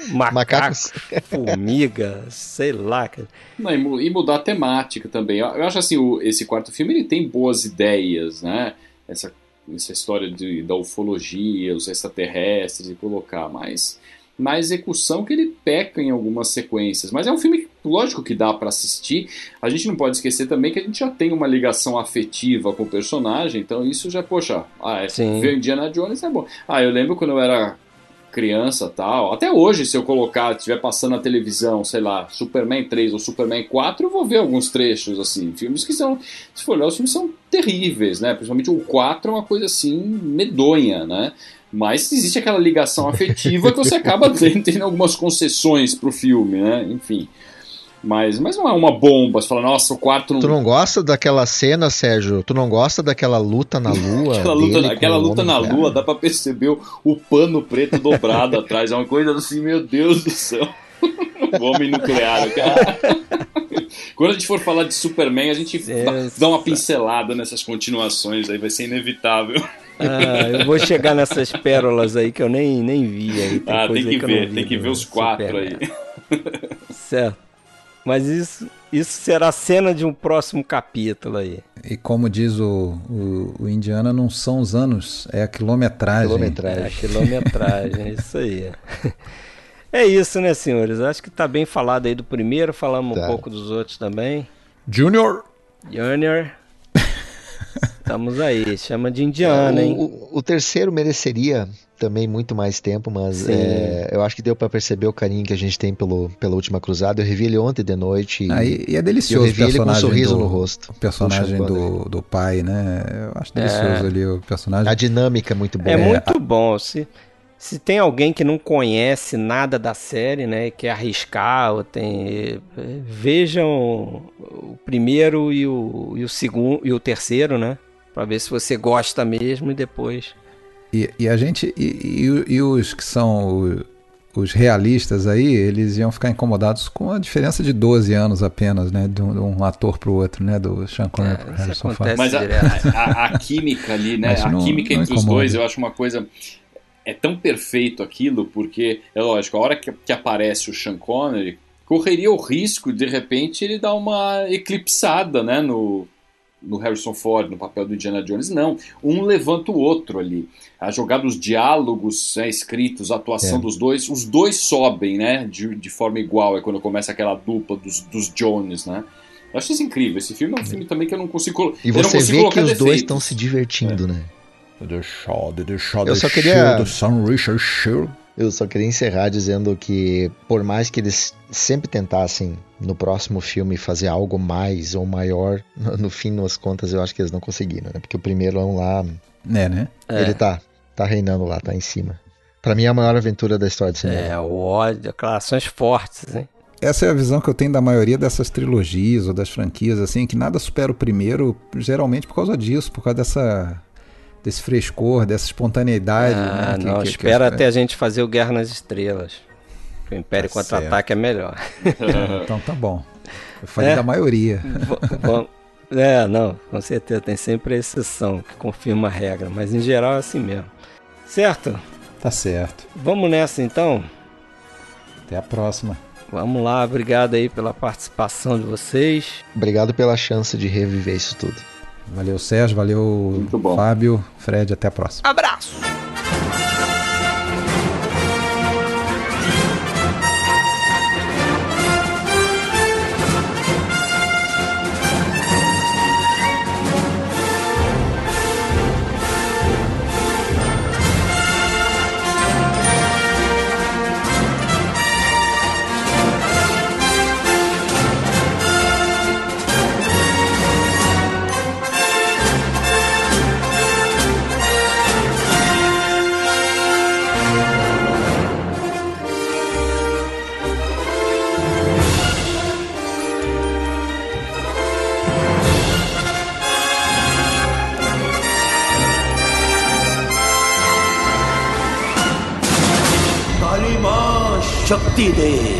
Macacos, formiga, sei lá. Não, e mudar a temática também. Eu acho assim, o, esse quarto filme ele tem boas ideias, né? Essa, essa história de, da ufologia, os extraterrestres e colocar, mas na execução que ele peca em algumas sequências. Mas é um filme, lógico, que dá para assistir. A gente não pode esquecer também que a gente já tem uma ligação afetiva com o personagem, então isso já, poxa, ah, é, ver Indiana Jones é bom. Ah, eu lembro quando eu era criança tal. Até hoje, se eu colocar, estiver passando na televisão, sei lá, Superman 3 ou Superman 4, eu vou ver alguns trechos, assim. Filmes que são, se for olhar, os filmes são terríveis, né? Principalmente o 4 é uma coisa assim, medonha, né? Mas existe aquela ligação afetiva que você acaba tendo algumas concessões pro filme, né? Enfim. Mas, mas não é uma bomba, você fala, nossa, o quarto não. Tu não gosta daquela cena, Sérgio? Tu não gosta daquela luta na lua? aquela luta, aquela luta na lua, dá pra perceber o, o pano preto dobrado atrás. É uma coisa assim, meu Deus do céu. o homem nuclear, cara. Quando a gente for falar de Superman, a gente dá, dá uma pincelada nessas continuações aí, vai ser inevitável. Ah, eu vou chegar nessas pérolas aí que eu nem, nem vi. Aí. Tem ah, tem que, que ver, tem que ver os quatro Superman. aí. Certo. Mas isso, isso será cena de um próximo capítulo aí. E como diz o, o, o Indiana, não são os anos, é a quilometragem. quilometragem. É a quilometragem, é isso aí. É isso, né, senhores? Acho que tá bem falado aí do primeiro, falamos tá. um pouco dos outros também. Junior! Junior. Estamos aí, chama de Indiana, hein? O, o, terceiro mereceria também muito mais tempo, mas é, eu acho que deu para perceber o carinho que a gente tem pelo, pela última cruzada. Eu revi ele ontem de noite. E, ah, e, e é delicioso. Eu revi ele com um sorriso do, no rosto. O personagem do, do pai, né? Eu acho delicioso é. ali o personagem. A dinâmica é muito boa. É, muito bom. Se, se tem alguém que não conhece nada da série, né, quer arriscar, ou tem, vejam o primeiro e o, e o segundo e o terceiro, né? Para ver se você gosta mesmo e depois. E, e a gente. E, e, e, os que são os realistas aí, eles iam ficar incomodados com a diferença de 12 anos apenas, né? De um, de um ator pro outro, né? Do Sean Connery é, pro Harrison Ford. Mas a, a, a, química ali, né? a química entre os dois, eu acho uma coisa. É tão perfeito aquilo, porque, é lógico, a hora que, que aparece o Sean Connery, correria o risco, de repente, ele dar uma eclipsada, né? No, no Harrison Ford, no papel do Indiana Jones, não. Um levanta o outro ali. A jogada, os diálogos né, escritos, a atuação é. dos dois, os dois sobem, né? De, de forma igual. É quando começa aquela dupla dos, dos Jones, né? Eu acho isso incrível. Esse filme é um filme também que eu não consigo E você vê que os dois estão se divertindo, é. né? The Shaw, The Shaw, Eu só queria... The Richard Shield. Eu só queria encerrar dizendo que, por mais que eles sempre tentassem no próximo filme fazer algo mais ou maior, no, fim das contas eu acho que eles não conseguiram, né? Porque o primeiro é um lá. É, né? Ele é. tá, tá reinando lá, tá em cima. Para mim é a maior aventura da história de cinema. É, o ódio, declarações fortes, hein? Essa é a visão que eu tenho da maioria dessas trilogias ou das franquias, assim, que nada supera o primeiro, geralmente por causa disso, por causa dessa desse frescor, dessa espontaneidade. Ah, né? não, que, espera que até a gente fazer o Guerra nas Estrelas. O Império tá Contra-Ataque é melhor. então tá bom. Eu falei é? da maioria. Bom, é, não, com certeza. Tem sempre a exceção que confirma a regra, mas em geral é assim mesmo. Certo? Tá certo. Vamos nessa então? Até a próxima. Vamos lá, obrigado aí pela participação de vocês. Obrigado pela chance de reviver isso tudo. Valeu, Sérgio. Valeu, Fábio. Fred, até a próxima. Abraço! शक्ति दे।